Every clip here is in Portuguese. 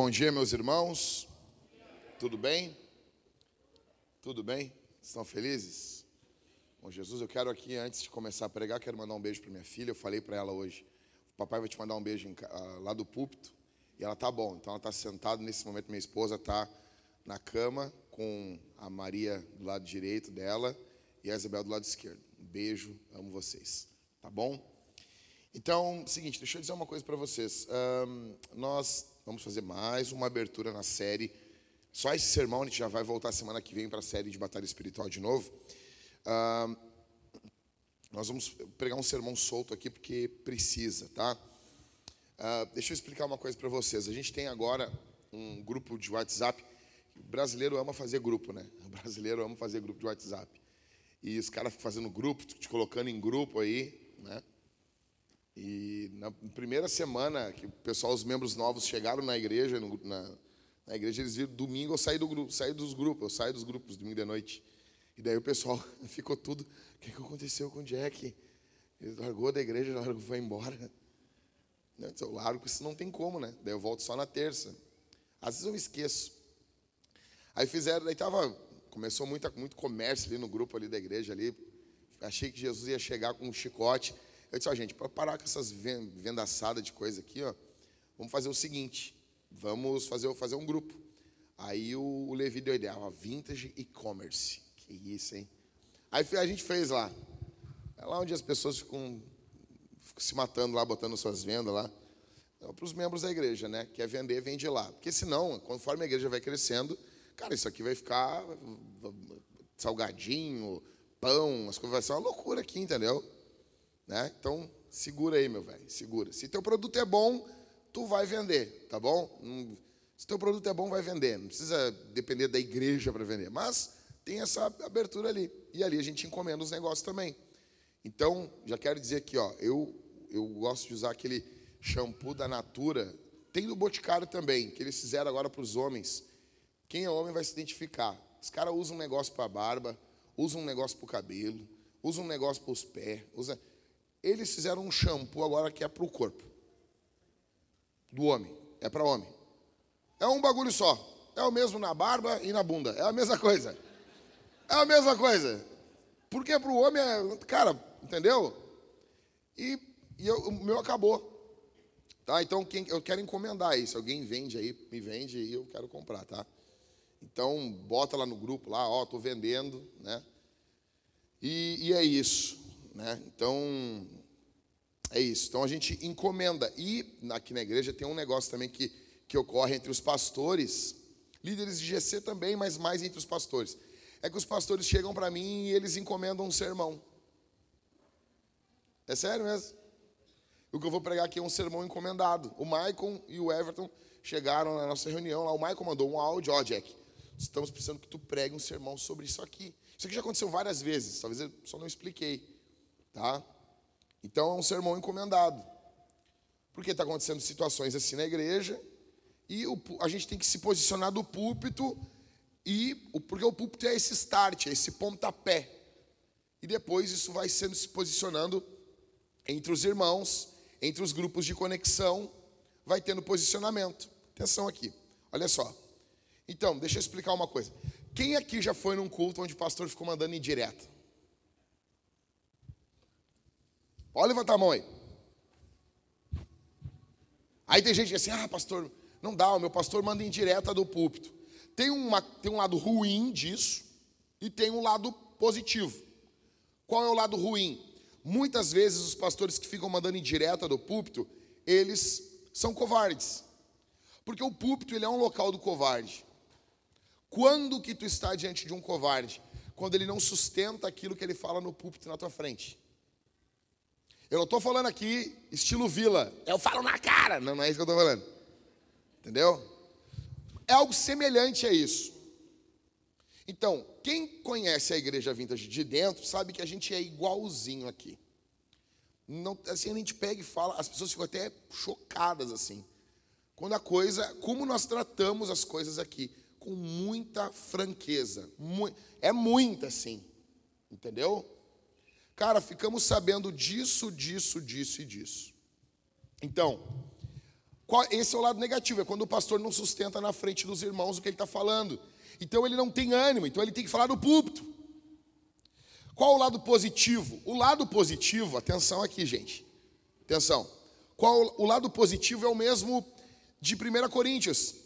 Bom dia, meus irmãos. Tudo bem? Tudo bem? Estão felizes? Bom, Jesus, eu quero aqui, antes de começar a pregar, quero mandar um beijo para minha filha. Eu falei para ela hoje: o papai vai te mandar um beijo uh, lá do púlpito. E ela tá bom. Então ela está sentada nesse momento. Minha esposa está na cama com a Maria do lado direito dela e a Isabel do lado esquerdo. Um beijo, amo vocês. Tá bom? Então, seguinte, deixa eu dizer uma coisa para vocês. Um, nós Vamos fazer mais uma abertura na série. Só esse sermão a gente já vai voltar semana que vem para a série de batalha espiritual de novo. Nós vamos pregar um sermão solto aqui porque precisa, tá? Deixa eu explicar uma coisa para vocês. A gente tem agora um grupo de WhatsApp. O brasileiro ama fazer grupo, né? O brasileiro ama fazer grupo de WhatsApp. E os caras fazendo grupo, te colocando em grupo aí, né? E na primeira semana que o pessoal, os membros novos chegaram na igreja, no, na, na, igreja eles viram domingo eu saí do grupo, saí dos grupos, eu saí dos grupos domingo de noite. E daí o pessoal ficou tudo, o que, que aconteceu com o Jack? Ele largou da igreja, largou, foi embora. Eu largo, isso não tem como, né? Daí eu volto só na terça. Às vezes eu me esqueço. Aí fizeram, daí tava, começou muito, muito comércio ali no grupo ali da igreja ali. Achei que Jesus ia chegar com um chicote. Eu disse, ó, gente, para parar com essas vendaçadas de coisa aqui, ó, vamos fazer o seguinte, vamos fazer, fazer um grupo. Aí o, o Levi deu a ideia, ó, Vintage E-Commerce. Que isso, hein? Aí a gente fez lá. É lá onde as pessoas ficam, ficam se matando lá, botando suas vendas lá. É para os membros da igreja, né? Quer vender, vende lá. Porque senão, conforme a igreja vai crescendo, cara, isso aqui vai ficar salgadinho, pão, as coisas vai ser uma loucura aqui, entendeu? Né? Então, segura aí, meu velho, segura. Se teu produto é bom, tu vai vender, tá bom? Se teu produto é bom, vai vender. Não precisa depender da igreja para vender, mas tem essa abertura ali. E ali a gente encomenda os negócios também. Então, já quero dizer aqui, ó, eu eu gosto de usar aquele shampoo da Natura. Tem do Boticário também, que eles fizeram agora para os homens. Quem é homem vai se identificar. Os caras usam um negócio para a barba, usam um negócio para o cabelo, usam um negócio para os pés, usa eles fizeram um shampoo agora que é para o corpo do homem. É para homem. É um bagulho só. É o mesmo na barba e na bunda. É a mesma coisa. É a mesma coisa. Porque para o homem é. Cara, entendeu? E, e eu, o meu acabou. Tá? Então quem, eu quero encomendar isso. Alguém vende aí, me vende e eu quero comprar, tá? Então bota lá no grupo lá, ó, tô vendendo, né? E, e é isso. Né? Então, é isso. Então a gente encomenda. E aqui na igreja tem um negócio também que, que ocorre entre os pastores, líderes de GC também, mas mais entre os pastores. É que os pastores chegam para mim e eles encomendam um sermão. É sério mesmo? O que eu vou pregar aqui é um sermão encomendado. O Maicon e o Everton chegaram na nossa reunião lá. O Maicon mandou um áudio, ó, oh, Jack, estamos precisando que tu pregue um sermão sobre isso aqui. Isso aqui já aconteceu várias vezes, talvez eu só não expliquei. Tá? Então é um sermão encomendado. Porque está acontecendo situações assim na igreja e o, a gente tem que se posicionar do púlpito e porque o púlpito é esse start, é esse pontapé. E depois isso vai sendo se posicionando entre os irmãos, entre os grupos de conexão, vai tendo posicionamento. Atenção aqui. Olha só. Então, deixa eu explicar uma coisa. Quem aqui já foi num culto onde o pastor ficou mandando indireta? Pode levantar a mão aí. Aí tem gente que assim: ah, pastor, não dá, o meu pastor manda em direta do púlpito. Tem, uma, tem um lado ruim disso e tem um lado positivo. Qual é o lado ruim? Muitas vezes os pastores que ficam mandando em direta do púlpito, eles são covardes. Porque o púlpito ele é um local do covarde. Quando que tu está diante de um covarde? Quando ele não sustenta aquilo que ele fala no púlpito na tua frente. Eu não estou falando aqui estilo vila. Eu falo na cara. Não, não é isso que eu estou falando. Entendeu? É algo semelhante a isso. Então, quem conhece a igreja vintage de dentro sabe que a gente é igualzinho aqui. Não, assim, a gente pega e fala, as pessoas ficam até chocadas assim. Quando a coisa, como nós tratamos as coisas aqui, com muita franqueza. é muita, assim. Entendeu? Cara, ficamos sabendo disso, disso, disso e disso. Então, qual, esse é o lado negativo, é quando o pastor não sustenta na frente dos irmãos o que ele está falando. Então ele não tem ânimo, então ele tem que falar no púlpito. Qual o lado positivo? O lado positivo, atenção aqui, gente. Atenção. Qual o lado positivo é o mesmo de 1 Coríntios.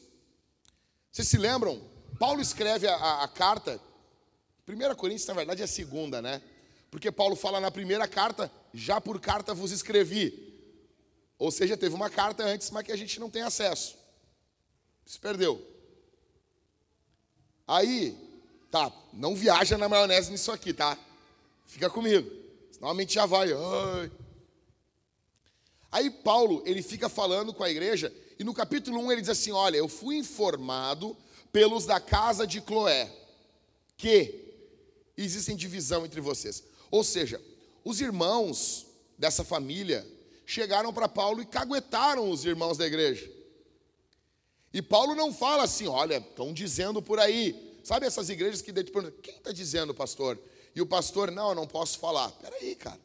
Vocês se lembram? Paulo escreve a, a, a carta. 1 Coríntios, na verdade, é a segunda, né? Porque Paulo fala na primeira carta, já por carta vos escrevi. Ou seja, teve uma carta antes, mas que a gente não tem acesso. Se perdeu. Aí, tá, não viaja na maionese nisso aqui, tá? Fica comigo. Senão a mente já vai. Ai. Aí Paulo, ele fica falando com a igreja, e no capítulo 1 ele diz assim: Olha, eu fui informado pelos da casa de Cloé que existem divisão entre vocês. Ou seja, os irmãos dessa família chegaram para Paulo e caguetaram os irmãos da igreja. E Paulo não fala assim, olha, estão dizendo por aí. Sabe essas igrejas que tipo, quem está dizendo, pastor? E o pastor, não, eu não posso falar. Peraí, cara.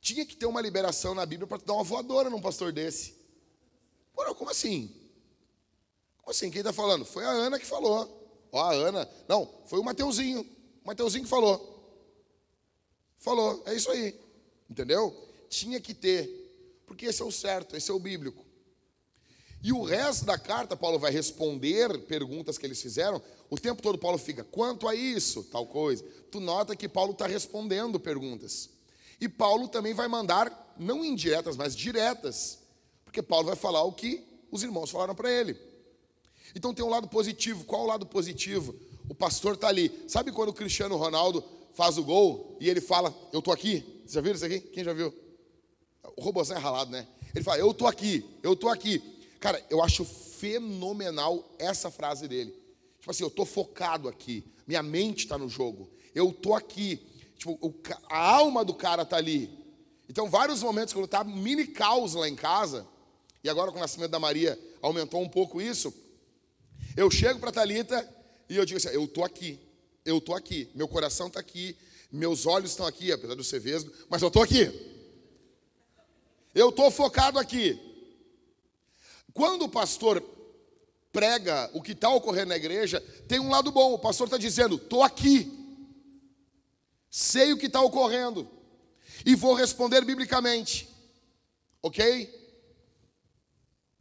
Tinha que ter uma liberação na Bíblia para dar uma voadora num pastor desse. Pô, como assim? Como assim? Quem está falando? Foi a Ana que falou. Ó, a Ana. Não, foi o Mateuzinho. O Mateuzinho que falou. Falou, é isso aí. Entendeu? Tinha que ter. Porque esse é o certo, esse é o bíblico. E o resto da carta, Paulo vai responder perguntas que eles fizeram. O tempo todo Paulo fica, quanto a isso, tal coisa. Tu nota que Paulo está respondendo perguntas. E Paulo também vai mandar, não indiretas, mas diretas. Porque Paulo vai falar o que os irmãos falaram para ele. Então tem um lado positivo. Qual o lado positivo? O pastor está ali. Sabe quando o Cristiano Ronaldo faz o gol e ele fala, eu estou aqui? Você já viu isso aqui? Quem já viu? O robôzão é ralado, né? Ele fala, eu estou aqui, eu estou aqui. Cara, eu acho fenomenal essa frase dele. Tipo assim, eu estou focado aqui, minha mente está no jogo, eu estou aqui. Tipo, o, a alma do cara está ali. Então, vários momentos, quando está mini caos lá em casa, e agora com o nascimento da Maria aumentou um pouco isso, eu chego para Talita e eu digo assim: eu estou aqui, eu estou aqui, meu coração está aqui, meus olhos estão aqui, apesar de eu ser vesgo, mas eu estou aqui. Eu estou focado aqui. Quando o pastor prega o que está ocorrendo na igreja, tem um lado bom. O pastor está dizendo: estou aqui, sei o que está ocorrendo e vou responder biblicamente. Ok?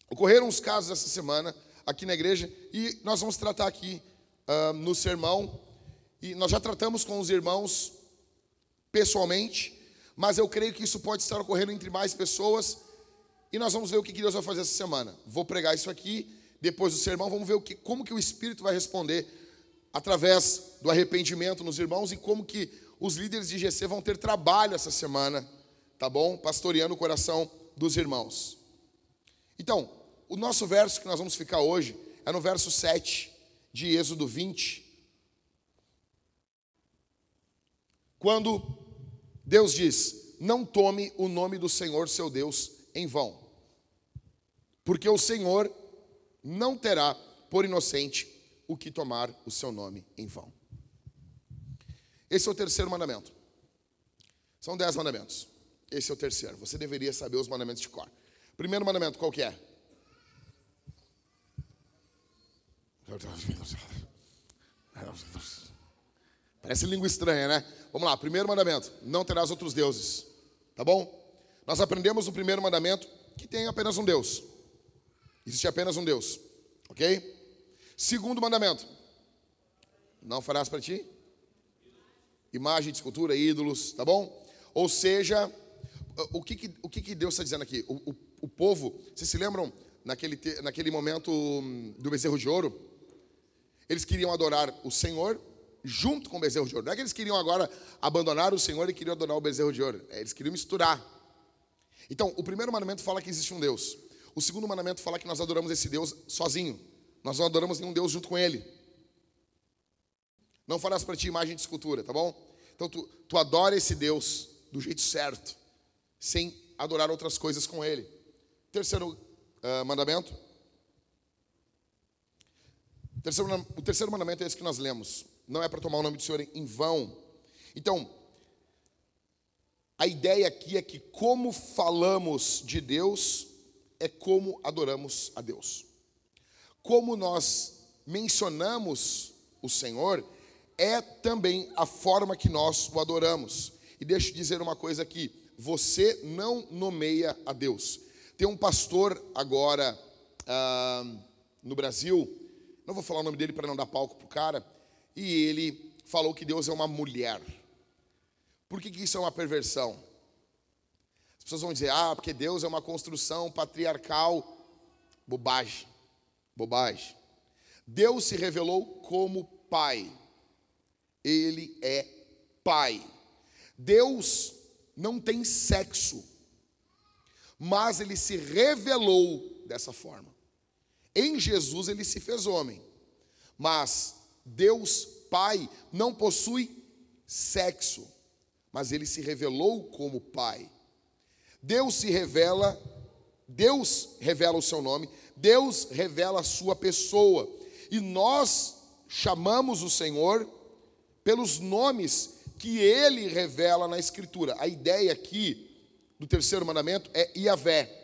Ocorreram uns casos essa semana aqui na igreja e nós vamos tratar aqui uh, no sermão. E nós já tratamos com os irmãos pessoalmente, mas eu creio que isso pode estar ocorrendo entre mais pessoas e nós vamos ver o que Deus vai fazer essa semana. Vou pregar isso aqui, depois do sermão, vamos ver o que, como que o Espírito vai responder através do arrependimento nos irmãos e como que os líderes de GC vão ter trabalho essa semana, tá bom? Pastoreando o coração dos irmãos. Então, o nosso verso que nós vamos ficar hoje é no verso 7 de Êxodo 20. Quando Deus diz: Não tome o nome do Senhor seu Deus em vão porque o Senhor não terá por inocente o que tomar o seu nome em vão. Esse é o terceiro mandamento. São dez mandamentos. Esse é o terceiro. Você deveria saber os mandamentos de cor. Primeiro mandamento, qual que é? Parece língua estranha, né? Vamos lá, primeiro mandamento: não terás outros deuses Tá bom? Nós aprendemos no primeiro mandamento que tem apenas um Deus. Existe apenas um Deus. Ok? Segundo mandamento: Não farás para ti imagem de escultura, ídolos, tá bom? Ou seja, o que, que o que, que Deus está dizendo aqui? O, o, o, povo, vocês se lembram naquele, naquele momento do bezerro de ouro? Eles queriam adorar o Senhor junto com o bezerro de ouro. Não é que eles queriam agora abandonar o Senhor e queriam adorar o bezerro de ouro. É, eles queriam misturar. Então, o primeiro mandamento fala que existe um Deus. O segundo mandamento fala que nós adoramos esse Deus sozinho. Nós não adoramos nenhum Deus junto com Ele. Não farás para ti imagem de escultura, tá bom? Então tu, tu adora esse Deus do jeito certo, sem adorar outras coisas com Ele. Terceiro uh, mandamento. Terceiro, o terceiro mandamento é esse que nós lemos. Não é para tomar o nome do Senhor em vão. Então, a ideia aqui é que como falamos de Deus é como adoramos a Deus. Como nós mencionamos o Senhor é também a forma que nós o adoramos. E deixa eu dizer uma coisa aqui: você não nomeia a Deus. Tem um pastor agora ah, no Brasil, não vou falar o nome dele para não dar palco para o cara, e ele falou que Deus é uma mulher. Por que, que isso é uma perversão? As pessoas vão dizer, ah, porque Deus é uma construção patriarcal. Bobagem, bobagem. Deus se revelou como Pai. Ele é Pai. Deus não tem sexo, mas ele se revelou dessa forma. Em Jesus ele se fez homem, mas Deus Pai não possui sexo, mas ele se revelou como Pai. Deus se revela, Deus revela o seu nome, Deus revela a sua pessoa, e nós chamamos o Senhor pelos nomes que ele revela na Escritura. A ideia aqui do terceiro mandamento é Iavé.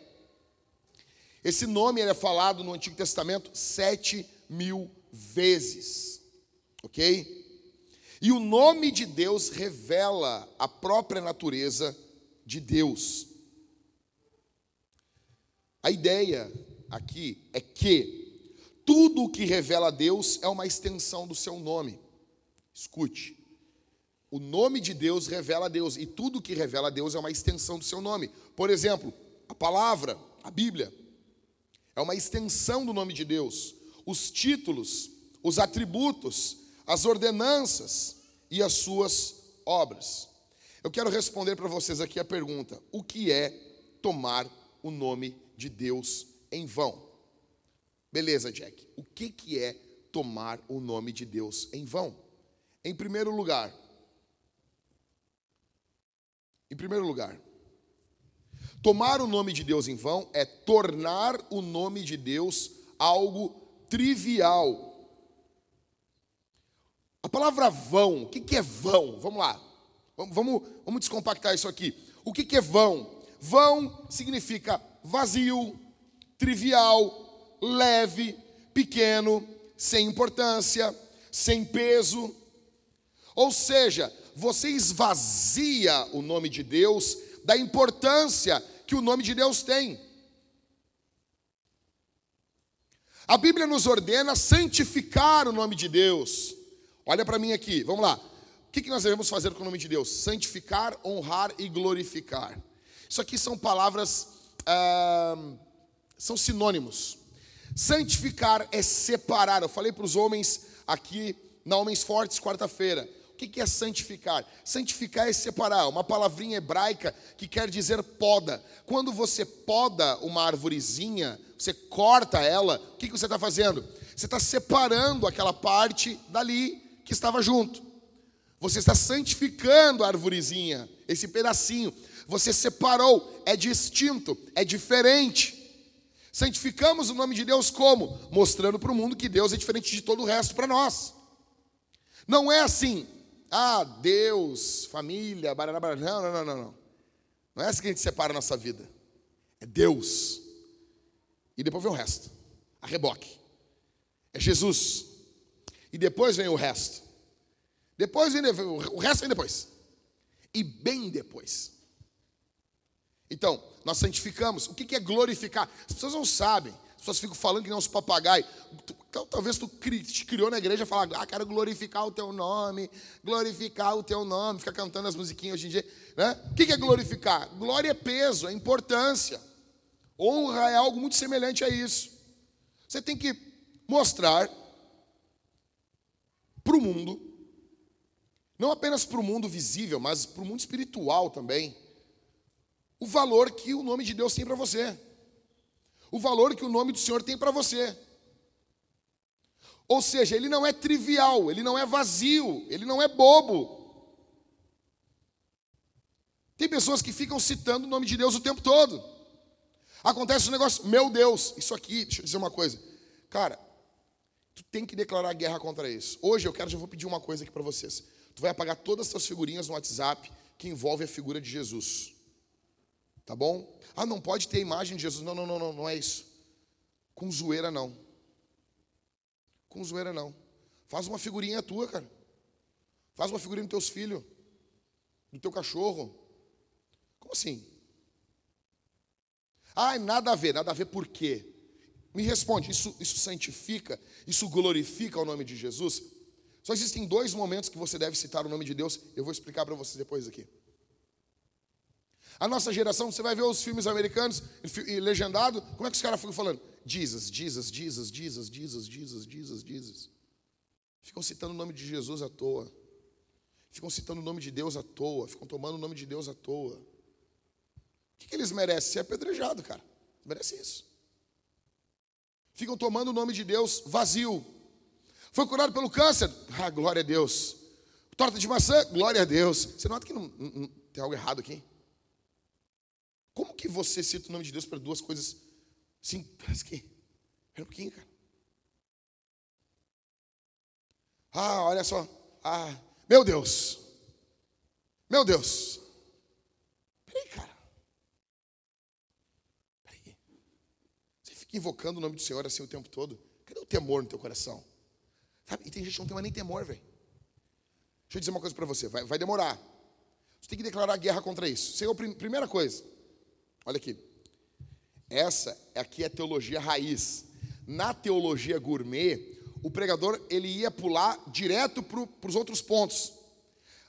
Esse nome é falado no Antigo Testamento sete mil vezes, ok? E o nome de Deus revela a própria natureza de Deus. A ideia aqui é que tudo o que revela a Deus é uma extensão do seu nome. Escute. O nome de Deus revela a Deus, e tudo que revela a Deus é uma extensão do seu nome. Por exemplo, a palavra, a Bíblia, é uma extensão do nome de Deus. Os títulos, os atributos, as ordenanças e as suas obras. Eu quero responder para vocês aqui a pergunta: o que é tomar o nome de Deus em vão? Beleza, Jack. O que, que é tomar o nome de Deus em vão? Em primeiro lugar, em primeiro lugar, tomar o nome de Deus em vão é tornar o nome de Deus algo trivial. A palavra vão, o que é vão? Vamos lá, vamos, vamos descompactar isso aqui. O que é vão? Vão significa vazio, trivial, leve, pequeno, sem importância, sem peso. Ou seja, você esvazia o nome de Deus da importância que o nome de Deus tem. A Bíblia nos ordena santificar o nome de Deus. Olha para mim aqui, vamos lá. O que nós devemos fazer com o nome de Deus? Santificar, honrar e glorificar. Isso aqui são palavras, são sinônimos. Santificar é separar. Eu falei para os homens aqui na Homens Fortes, quarta-feira. O que é santificar? Santificar é separar, uma palavrinha hebraica que quer dizer poda. Quando você poda uma arvorezinha, você corta ela, o que você está fazendo? Você está separando aquela parte dali que estava junto. Você está santificando a arvorezinha, esse pedacinho. Você separou, é distinto, é diferente. Santificamos o nome de Deus como? Mostrando para o mundo que Deus é diferente de todo o resto para nós. Não é assim, ah, Deus, família, barará, barará. Não, não, não, não, não. Não é assim que a gente separa a nossa vida. É Deus. E depois vem o resto. A reboque. É Jesus. E depois vem o resto. Depois vem o resto vem depois. E bem depois. Então, nós santificamos. O que é glorificar? As pessoas não sabem. As pessoas ficam falando que não os papagaios. Então, talvez tu te criou na igreja e fala, ah, quero glorificar o teu nome, glorificar o teu nome, fica cantando as musiquinhas hoje em dia. Né? O que é glorificar? Glória é peso, é importância. Honra é algo muito semelhante a isso. Você tem que mostrar para o mundo, não apenas para o mundo visível, mas para o mundo espiritual também o valor que o nome de Deus tem para você, o valor que o nome do Senhor tem para você. Ou seja, ele não é trivial, ele não é vazio, ele não é bobo. Tem pessoas que ficam citando o nome de Deus o tempo todo. Acontece um negócio, meu Deus, isso aqui, deixa eu dizer uma coisa. Cara, tu tem que declarar guerra contra isso. Hoje eu quero, já vou pedir uma coisa aqui para vocês. Tu vai apagar todas as tuas figurinhas no WhatsApp que envolve a figura de Jesus. Tá bom? Ah, não pode ter imagem de Jesus. Não, não, não, não, não é isso. Com zoeira não. Com zoeira não. Faz uma figurinha tua, cara. Faz uma figurinha dos teus filhos, do teu cachorro. Como assim? Ah, nada a ver, nada a ver por quê? Me responde, isso, isso santifica, isso glorifica o nome de Jesus? Só existem dois momentos que você deve citar o nome de Deus, eu vou explicar para você depois aqui. A nossa geração, você vai ver os filmes americanos e legendado, como é que os caras ficam falando? Jesus, Jesus, Jesus, Jesus, Jesus, Jesus, Jesus, Jesus. Ficam citando o nome de Jesus à toa. Ficam citando o nome de Deus à toa. Ficam tomando o nome de Deus à toa. O que, que eles merecem? Ser apedrejado, cara. Merece isso. Ficam tomando o nome de Deus vazio. Foi curado pelo câncer? Ah, glória a Deus. Torta de maçã? Glória a Deus. Você nota que não, não, tem algo errado aqui? Como que você cita o nome de Deus para duas coisas assim? Parece que. Espera um pouquinho, cara. Ah, olha só. Ah, meu Deus. Meu Deus. Peraí, cara. Peraí. Você fica invocando o nome do Senhor assim o tempo todo. Cadê o temor no teu coração? Sabe? E tem gente que não tem mais nem temor, velho. Deixa eu dizer uma coisa para você. Vai, vai demorar. Você tem que declarar guerra contra isso. Senhor, primeira coisa. Olha aqui. Essa aqui é a teologia raiz. Na teologia gourmet, o pregador ele ia pular direto para os outros pontos.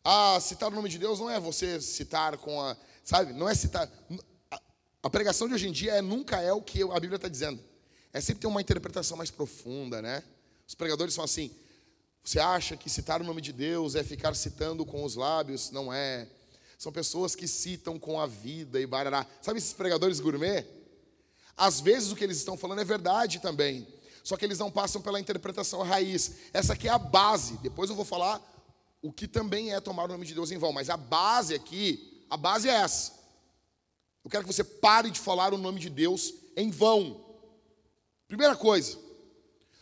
Ah, citar o nome de Deus não é você citar com a. Sabe? Não é citar. A pregação de hoje em dia é, nunca é o que a Bíblia está dizendo. É sempre ter uma interpretação mais profunda, né? Os pregadores são assim. Você acha que citar o nome de Deus é ficar citando com os lábios? Não é. São pessoas que citam com a vida e barará. Sabe esses pregadores gourmet? Às vezes o que eles estão falando é verdade também. Só que eles não passam pela interpretação raiz. Essa aqui é a base. Depois eu vou falar o que também é tomar o nome de Deus em vão. Mas a base aqui, a base é essa. Eu quero que você pare de falar o nome de Deus em vão. Primeira coisa,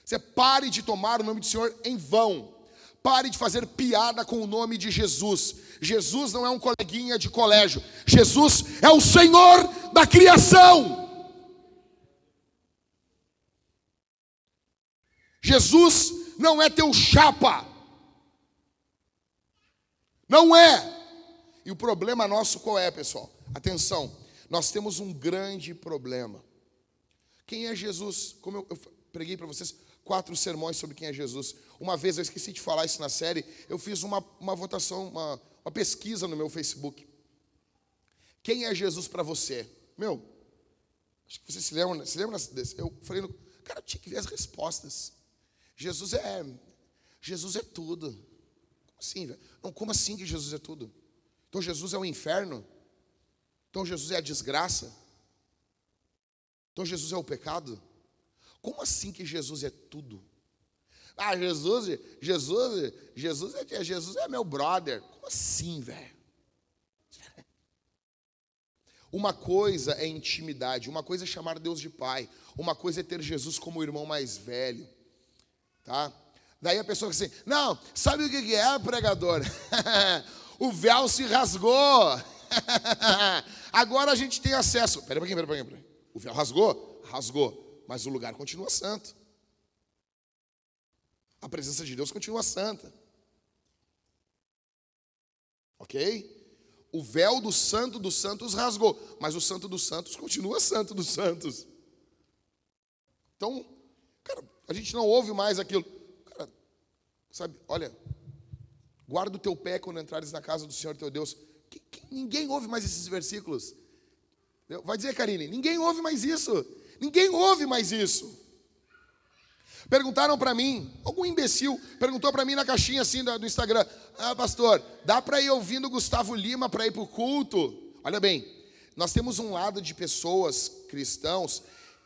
você pare de tomar o nome do Senhor em vão. Pare de fazer piada com o nome de Jesus. Jesus não é um coleguinha de colégio. Jesus é o Senhor da criação. Jesus não é teu chapa. Não é. E o problema nosso qual é, pessoal? Atenção, nós temos um grande problema. Quem é Jesus? Como eu, eu preguei para vocês, quatro sermões sobre quem é Jesus. Uma vez, eu esqueci de falar isso na série, eu fiz uma, uma votação, uma, uma pesquisa no meu Facebook. Quem é Jesus para você? Meu, acho que você se lembra, se lembra desse? Eu falei, no, cara, tinha que ver as respostas. Jesus é, Jesus é tudo. Como assim, velho? Não, como assim que Jesus é tudo? Então Jesus é o inferno? Então Jesus é a desgraça? Então Jesus é o pecado? Como assim que Jesus é tudo? Ah, Jesus, Jesus, Jesus é, Jesus é meu brother. Como assim, velho? Uma coisa é intimidade, uma coisa é chamar Deus de pai, uma coisa é ter Jesus como irmão mais velho, tá? Daí a pessoa assim: Não, sabe o que é, pregador? o véu se rasgou. Agora a gente tem acesso. Peraí, peraí, peraí, peraí. O véu rasgou? Rasgou mas o lugar continua santo. A presença de Deus continua santa. Ok? O véu do santo dos santos rasgou, mas o santo dos santos continua santo dos santos. Então, cara, a gente não ouve mais aquilo. Cara, sabe, olha, guarda o teu pé quando entrares na casa do Senhor teu Deus. Que, que, ninguém ouve mais esses versículos. Vai dizer, Karine, ninguém ouve mais isso. Ninguém ouve mais isso. Perguntaram para mim, algum imbecil perguntou para mim na caixinha assim do Instagram: Ah, pastor, dá para ir ouvindo Gustavo Lima para ir para o culto? Olha bem, nós temos um lado de pessoas cristãos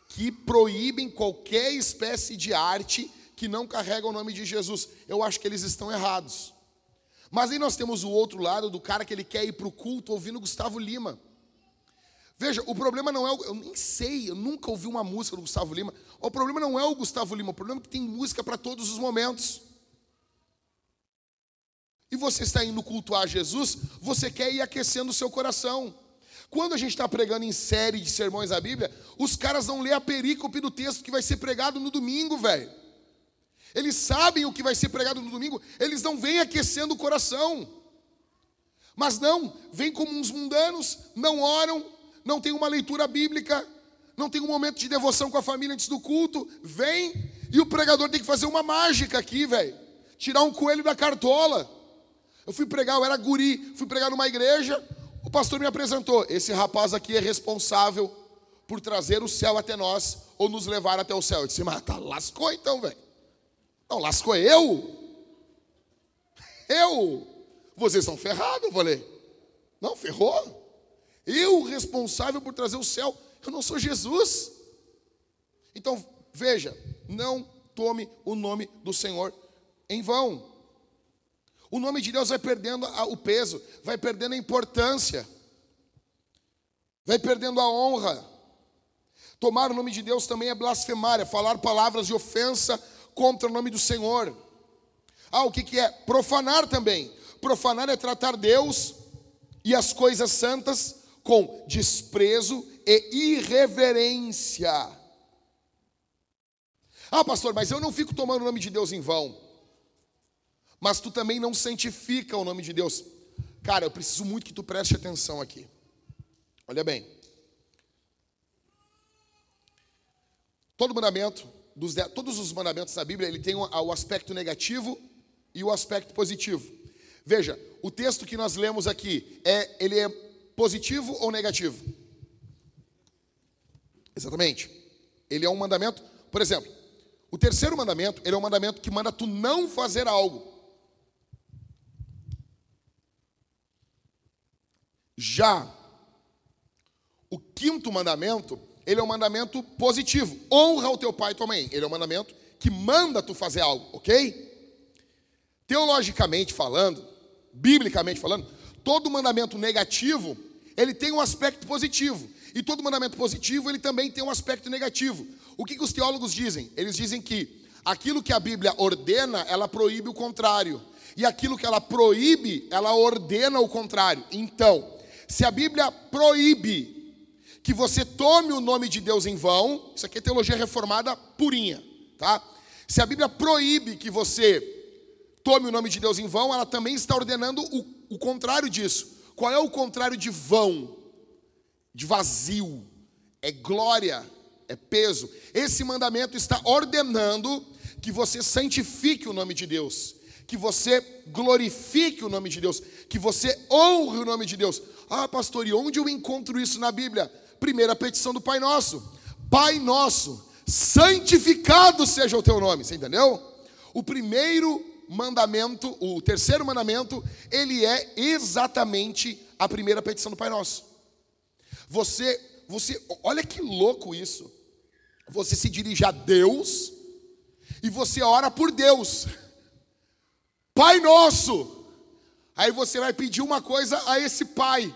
que proíbem qualquer espécie de arte que não carrega o nome de Jesus. Eu acho que eles estão errados. Mas aí nós temos o outro lado do cara que ele quer ir para o culto ouvindo Gustavo Lima. Veja, o problema não é o. Eu nem sei, eu nunca ouvi uma música do Gustavo Lima. O problema não é o Gustavo Lima, o problema é que tem música para todos os momentos. E você está indo cultuar Jesus, você quer ir aquecendo o seu coração. Quando a gente está pregando em série de sermões da Bíblia, os caras não lê a perícope do texto que vai ser pregado no domingo, velho. Eles sabem o que vai ser pregado no domingo, eles não vêm aquecendo o coração. Mas não, vêm como uns mundanos, não oram, não tem uma leitura bíblica, não tem um momento de devoção com a família antes do culto, vem e o pregador tem que fazer uma mágica aqui, velho. Tirar um coelho da cartola. Eu fui pregar, eu era guri, fui pregar numa igreja, o pastor me apresentou. Esse rapaz aqui é responsável por trazer o céu até nós ou nos levar até o céu. Eu disse, mas tá, lascou então, velho. Não, lascou eu? Eu? Vocês são ferrados, eu falei. Não, ferrou? Eu responsável por trazer o céu, eu não sou Jesus. Então, veja, não tome o nome do Senhor em vão. O nome de Deus vai perdendo o peso, vai perdendo a importância, vai perdendo a honra. Tomar o nome de Deus também é blasfemar, é falar palavras de ofensa contra o nome do Senhor. Ah, o que, que é? Profanar também. Profanar é tratar Deus e as coisas santas com desprezo e irreverência. Ah, pastor, mas eu não fico tomando o nome de Deus em vão. Mas tu também não santifica o nome de Deus. Cara, eu preciso muito que tu preste atenção aqui. Olha bem. Todo mandamento, dos, todos os mandamentos da Bíblia, ele tem o, o aspecto negativo e o aspecto positivo. Veja, o texto que nós lemos aqui é ele é positivo ou negativo? Exatamente. Ele é um mandamento, por exemplo, o terceiro mandamento, ele é um mandamento que manda tu não fazer algo. Já o quinto mandamento, ele é um mandamento positivo. Honra o teu pai e tua mãe. Ele é um mandamento que manda tu fazer algo, ok? Teologicamente falando, biblicamente falando, todo mandamento negativo ele tem um aspecto positivo. E todo mandamento positivo, ele também tem um aspecto negativo. O que, que os teólogos dizem? Eles dizem que aquilo que a Bíblia ordena, ela proíbe o contrário. E aquilo que ela proíbe, ela ordena o contrário. Então, se a Bíblia proíbe que você tome o nome de Deus em vão, isso aqui é teologia reformada purinha, tá? Se a Bíblia proíbe que você tome o nome de Deus em vão, ela também está ordenando o, o contrário disso. Qual é o contrário de vão? De vazio. É glória, é peso. Esse mandamento está ordenando que você santifique o nome de Deus, que você glorifique o nome de Deus, que você honre o nome de Deus. Ah, pastor, e onde eu encontro isso na Bíblia? Primeira petição do Pai Nosso. Pai Nosso, santificado seja o teu nome. Você entendeu? O primeiro mandamento, o terceiro mandamento, ele é exatamente a primeira petição do Pai Nosso. Você, você, olha que louco isso. Você se dirige a Deus e você ora por Deus. Pai Nosso. Aí você vai pedir uma coisa a esse pai.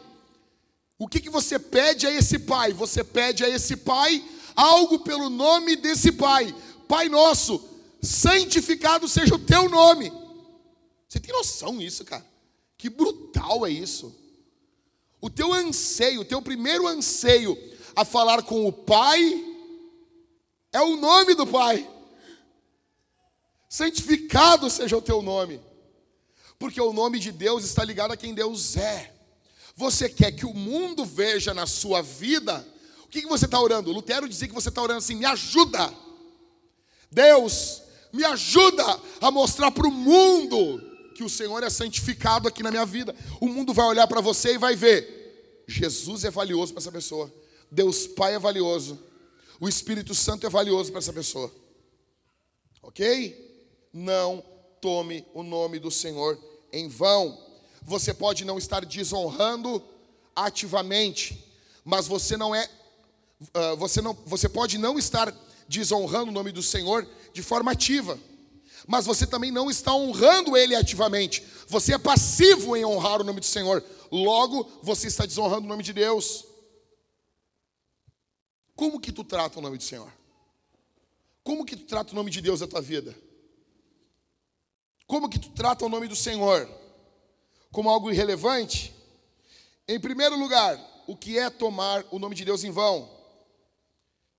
O que, que você pede a esse pai? Você pede a esse pai algo pelo nome desse pai. Pai Nosso, santificado seja o teu nome. Você tem noção disso, cara? Que brutal é isso. O teu anseio, o teu primeiro anseio a falar com o Pai é o nome do Pai. Santificado seja o teu nome. Porque o nome de Deus está ligado a quem Deus é. Você quer que o mundo veja na sua vida? O que, que você está orando? Lutero dizia que você está orando assim: me ajuda. Deus, me ajuda a mostrar para o mundo que o Senhor é santificado aqui na minha vida. O mundo vai olhar para você e vai ver: Jesus é valioso para essa pessoa, Deus Pai é valioso, o Espírito Santo é valioso para essa pessoa. Ok? Não tome o nome do Senhor em vão. Você pode não estar desonrando ativamente, mas você não é, uh, você não, você pode não estar desonrando o nome do Senhor de forma ativa, mas você também não está honrando Ele ativamente. Você é passivo em honrar o nome do Senhor. Logo, você está desonrando o nome de Deus. Como que tu trata o nome do Senhor? Como que tu trata o nome de Deus na tua vida? Como que tu trata o nome do Senhor? Como algo irrelevante? Em primeiro lugar, o que é tomar o nome de Deus em vão?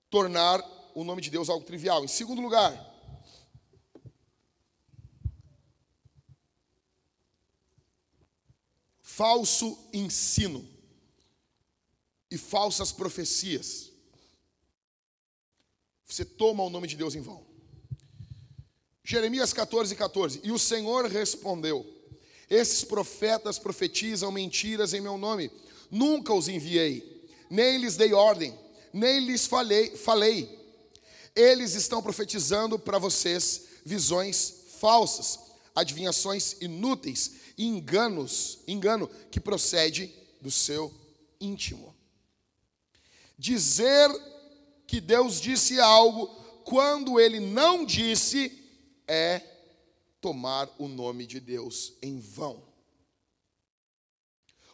Tornar o nome de Deus algo trivial. Em segundo lugar, falso ensino e falsas profecias. Você toma o nome de Deus em vão. Jeremias 14, 14. E o Senhor respondeu: Esses profetas profetizam mentiras em meu nome. Nunca os enviei, nem lhes dei ordem, nem lhes falei. falei. Eles estão profetizando para vocês visões falsas, adivinhações inúteis e enganos, engano que procede do seu íntimo. Dizer que Deus disse algo quando ele não disse é tomar o nome de Deus em vão.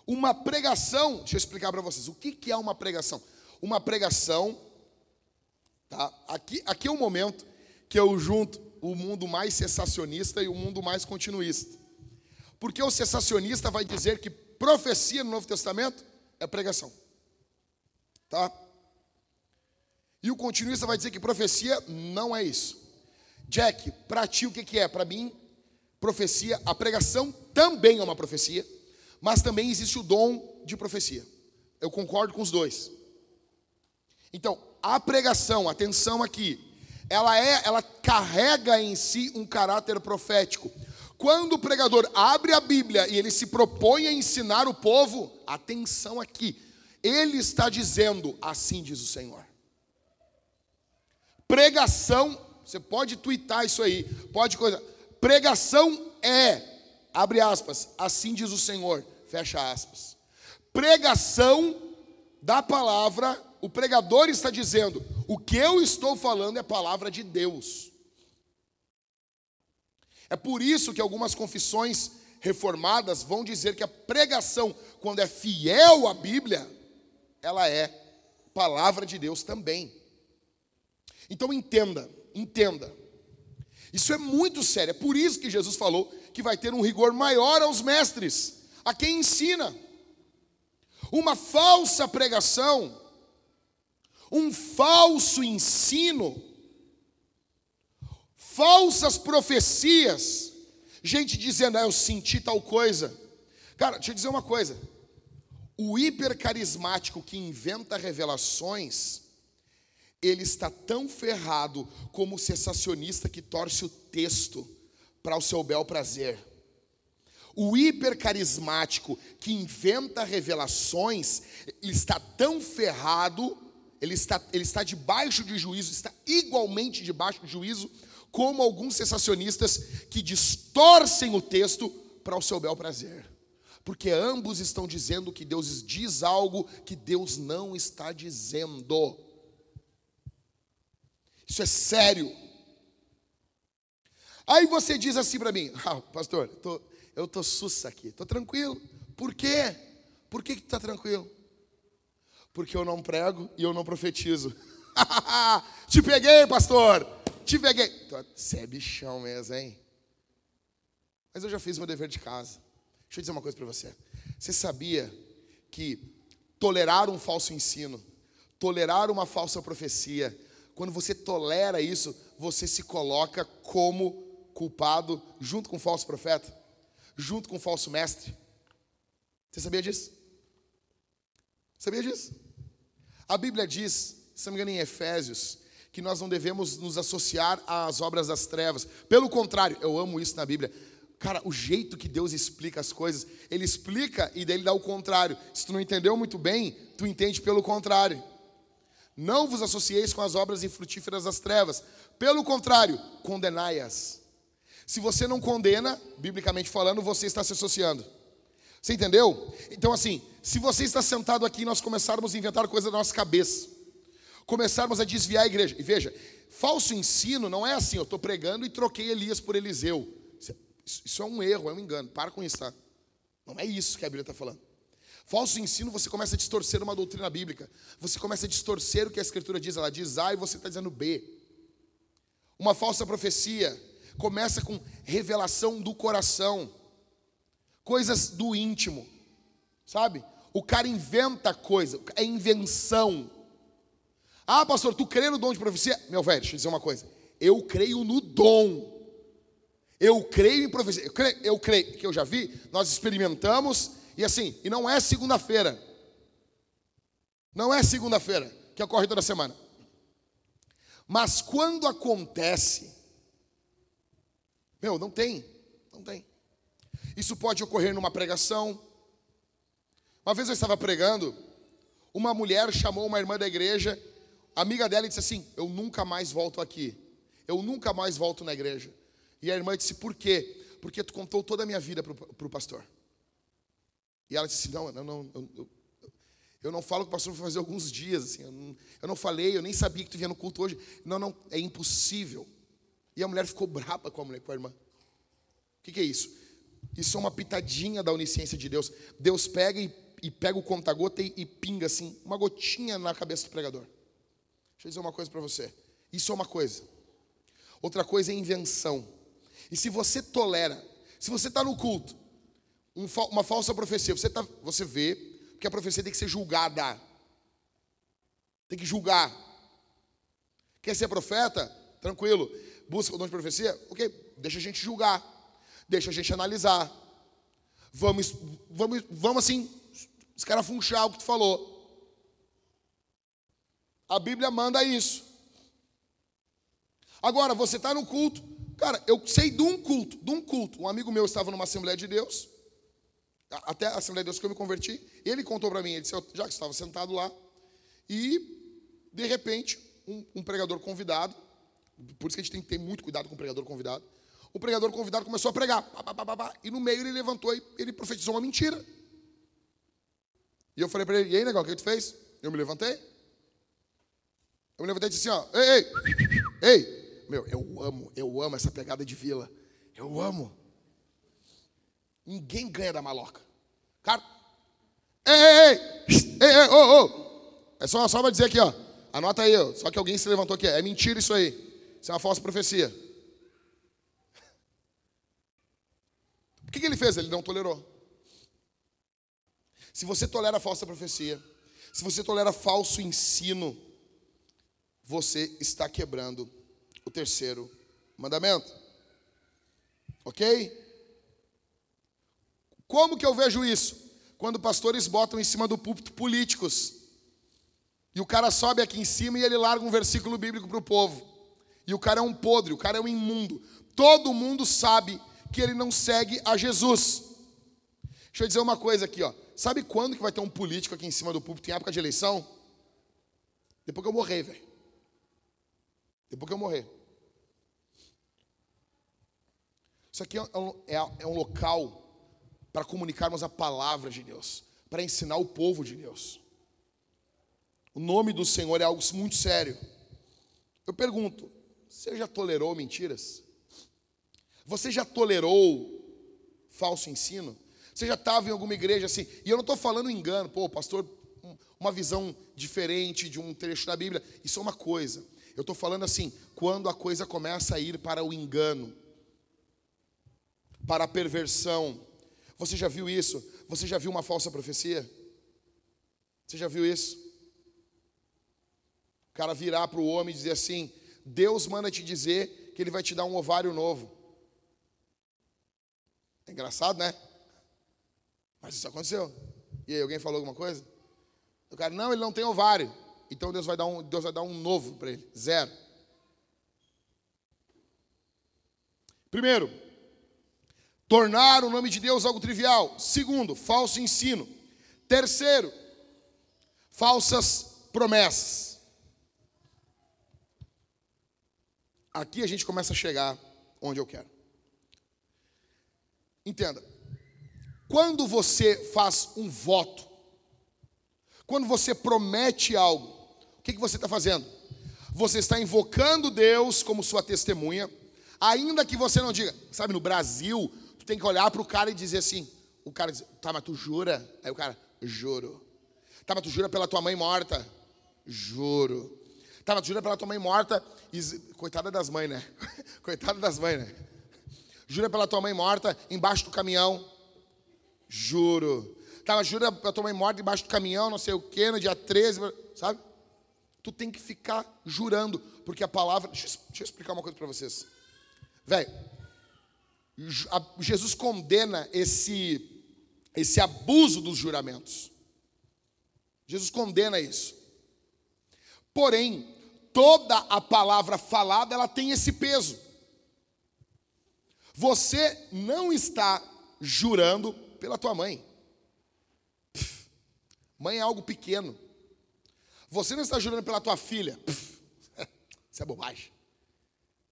Uma pregação, deixa eu explicar para vocês, o que, que é uma pregação? Uma pregação, tá? aqui, aqui é o momento que eu junto o mundo mais cessacionista e o mundo mais continuista. Porque o cessacionista vai dizer que profecia no Novo Testamento é pregação. Tá? E o continuista vai dizer que profecia não é isso. Jack, para ti o que, que é? Para mim, profecia, a pregação também é uma profecia, mas também existe o dom de profecia. Eu concordo com os dois. Então, a pregação, atenção aqui, ela é, ela carrega em si um caráter profético. Quando o pregador abre a Bíblia e ele se propõe a ensinar o povo, atenção aqui, ele está dizendo: assim diz o Senhor. Pregação você pode twittar isso aí, pode coisa. Pregação é, abre aspas, assim diz o Senhor, fecha aspas. Pregação da palavra, o pregador está dizendo, o que eu estou falando é palavra de Deus. É por isso que algumas confissões reformadas vão dizer que a pregação, quando é fiel à Bíblia, ela é palavra de Deus também. Então entenda, entenda. Isso é muito sério. É por isso que Jesus falou que vai ter um rigor maior aos mestres, a quem ensina. Uma falsa pregação, um falso ensino, falsas profecias, gente dizendo, ah, eu senti tal coisa. Cara, deixa eu dizer uma coisa. O hipercarismático que inventa revelações, ele está tão ferrado como o sensacionista que torce o texto para o seu bel prazer. O hipercarismático que inventa revelações, ele está tão ferrado, ele está, ele está debaixo de juízo, está igualmente debaixo de juízo, como alguns sensacionistas que distorcem o texto para o seu bel prazer. Porque ambos estão dizendo que Deus diz algo que Deus não está dizendo. Isso é sério. Aí você diz assim para mim, ah, pastor, tô, eu tô sussa aqui, tô tranquilo. Por quê? Por que, que tu tá tranquilo? Porque eu não prego e eu não profetizo. Te peguei, pastor! Te peguei. Você é bichão mesmo, hein? Mas eu já fiz meu dever de casa. Deixa eu dizer uma coisa para você. Você sabia que tolerar um falso ensino, tolerar uma falsa profecia, quando você tolera isso, você se coloca como culpado junto com o falso profeta, junto com o falso mestre. Você sabia disso? Sabia disso? A Bíblia diz, se não me engano, em Efésios, que nós não devemos nos associar às obras das trevas. Pelo contrário, eu amo isso na Bíblia. Cara, o jeito que Deus explica as coisas, Ele explica e daí Ele dá o contrário. Se tu não entendeu muito bem, tu entende pelo contrário. Não vos associeis com as obras infrutíferas das trevas. Pelo contrário, condenai-as. Se você não condena, biblicamente falando, você está se associando. Você entendeu? Então, assim, se você está sentado aqui e nós começarmos a inventar coisas da nossa cabeça, começarmos a desviar a igreja. E veja, falso ensino não é assim, eu estou pregando e troquei Elias por Eliseu. Isso é um erro, é um engano. Para com isso, tá? Não é isso que a Bíblia está falando. Falso ensino, você começa a distorcer uma doutrina bíblica. Você começa a distorcer o que a Escritura diz. Ela diz A e você está dizendo B. Uma falsa profecia começa com revelação do coração, coisas do íntimo, sabe? O cara inventa coisa, é invenção. Ah, pastor, tu crê no dom de profecia? Meu velho, deixa eu dizer uma coisa. Eu creio no dom. Eu creio em profecia. Eu creio, eu creio, que eu já vi, nós experimentamos, e assim, e não é segunda-feira. Não é segunda-feira, que ocorre toda semana. Mas quando acontece, meu, não tem, não tem. Isso pode ocorrer numa pregação. Uma vez eu estava pregando, uma mulher chamou uma irmã da igreja amiga dela disse assim: Eu nunca mais volto aqui. Eu nunca mais volto na igreja. E a irmã disse: Por quê? Porque tu contou toda a minha vida para o pastor. E ela disse: Não, não, não. Eu, eu, não falo que o pastor vai fazer alguns dias. Assim, eu, não, eu não falei, eu nem sabia que tu vinha no culto hoje. Não, não, é impossível. E a mulher ficou braba com a mulher, com a irmã. O que, que é isso? Isso é uma pitadinha da onisciência de Deus. Deus pega e, e pega o conta-gota e, e pinga assim, uma gotinha na cabeça do pregador. Deixa eu dizer uma coisa para você. Isso é uma coisa. Outra coisa é invenção. E se você tolera, se você está no culto, um, uma falsa profecia, você, tá, você vê que a profecia tem que ser julgada. Tem que julgar. Quer ser profeta? Tranquilo. Busca o dom de profecia? Ok, deixa a gente julgar. Deixa a gente analisar. Vamos, vamos, vamos assim, escarafunchar o que tu falou. A Bíblia manda isso. Agora, você está no culto. Cara, eu sei de um culto, de um culto. Um amigo meu estava numa Assembleia de Deus, até a Assembleia de Deus que eu me converti. Ele contou para mim, ele disse, já que estava sentado lá, e de repente, um, um, pregador convidado, por isso que a gente tem que ter muito cuidado com o pregador convidado. O pregador convidado começou a pregar, pá, pá, pá, e no meio ele levantou e ele profetizou uma mentira. E eu falei para ele, e aí, negão, o que tu fez? Eu me levantei, eu me levantei e disse assim, ó, ei, ei, ei, meu, eu amo, eu amo essa pegada de vila. Eu amo. Ninguém ganha da maloca. Cara, ei, ei, ei, ei, oh, oh. É só, só para dizer aqui, ó. Anota aí, ó. Só que alguém se levantou aqui. É mentira isso aí. Isso é uma falsa profecia. O que, que ele fez? Ele não tolerou. Se você tolera falsa profecia, se você tolera falso ensino, você está quebrando o terceiro mandamento. Ok? Como que eu vejo isso? Quando pastores botam em cima do púlpito políticos. E o cara sobe aqui em cima e ele larga um versículo bíblico para o povo. E o cara é um podre, o cara é um imundo. Todo mundo sabe que ele não segue a Jesus. Deixa eu dizer uma coisa aqui, ó. Sabe quando que vai ter um político aqui em cima do púlpito em época de eleição? Depois que eu morrer, velho. Depois que eu morrer. Isso aqui é um, é, é um local para comunicarmos a palavra de Deus, para ensinar o povo de Deus. O nome do Senhor é algo muito sério. Eu pergunto: você já tolerou mentiras? Você já tolerou falso ensino? Você já estava em alguma igreja assim? E eu não estou falando engano, pô, pastor, uma visão diferente de um trecho da Bíblia. Isso é uma coisa. Eu estou falando assim, quando a coisa começa a ir para o engano, para a perversão. Você já viu isso? Você já viu uma falsa profecia? Você já viu isso? O cara virar para o homem e dizer assim: Deus manda te dizer que ele vai te dar um ovário novo. É engraçado, né? Mas isso aconteceu. E aí, alguém falou alguma coisa? O cara, não, ele não tem ovário. Então Deus vai dar um, Deus vai dar um novo para ele. Zero. Primeiro, tornar o nome de Deus algo trivial. Segundo, falso ensino. Terceiro, falsas promessas. Aqui a gente começa a chegar onde eu quero. Entenda. Quando você faz um voto, quando você promete algo, o que, que você está fazendo? Você está invocando Deus como sua testemunha, ainda que você não diga, sabe, no Brasil, tem que olhar para o cara e dizer assim: o cara diz, tá, mas tu jura? Aí o cara, juro. Tá, mas tu jura pela tua mãe morta? Juro. Tá, mas tu jura pela tua mãe morta? E, coitada das mães, né? coitada das mães, né? Jura pela tua mãe morta embaixo do caminhão? Juro. Tá, mas jura pela tua mãe morta embaixo do caminhão, não sei o quê, no dia 13, sabe? Tu tem que ficar jurando, porque a palavra. Deixa eu, deixa eu explicar uma coisa para vocês. Velho, Jesus condena esse, esse abuso dos juramentos. Jesus condena isso. Porém, toda a palavra falada, ela tem esse peso. Você não está jurando pela tua mãe. mãe é algo pequeno. Você não está jurando pela tua filha. isso é bobagem.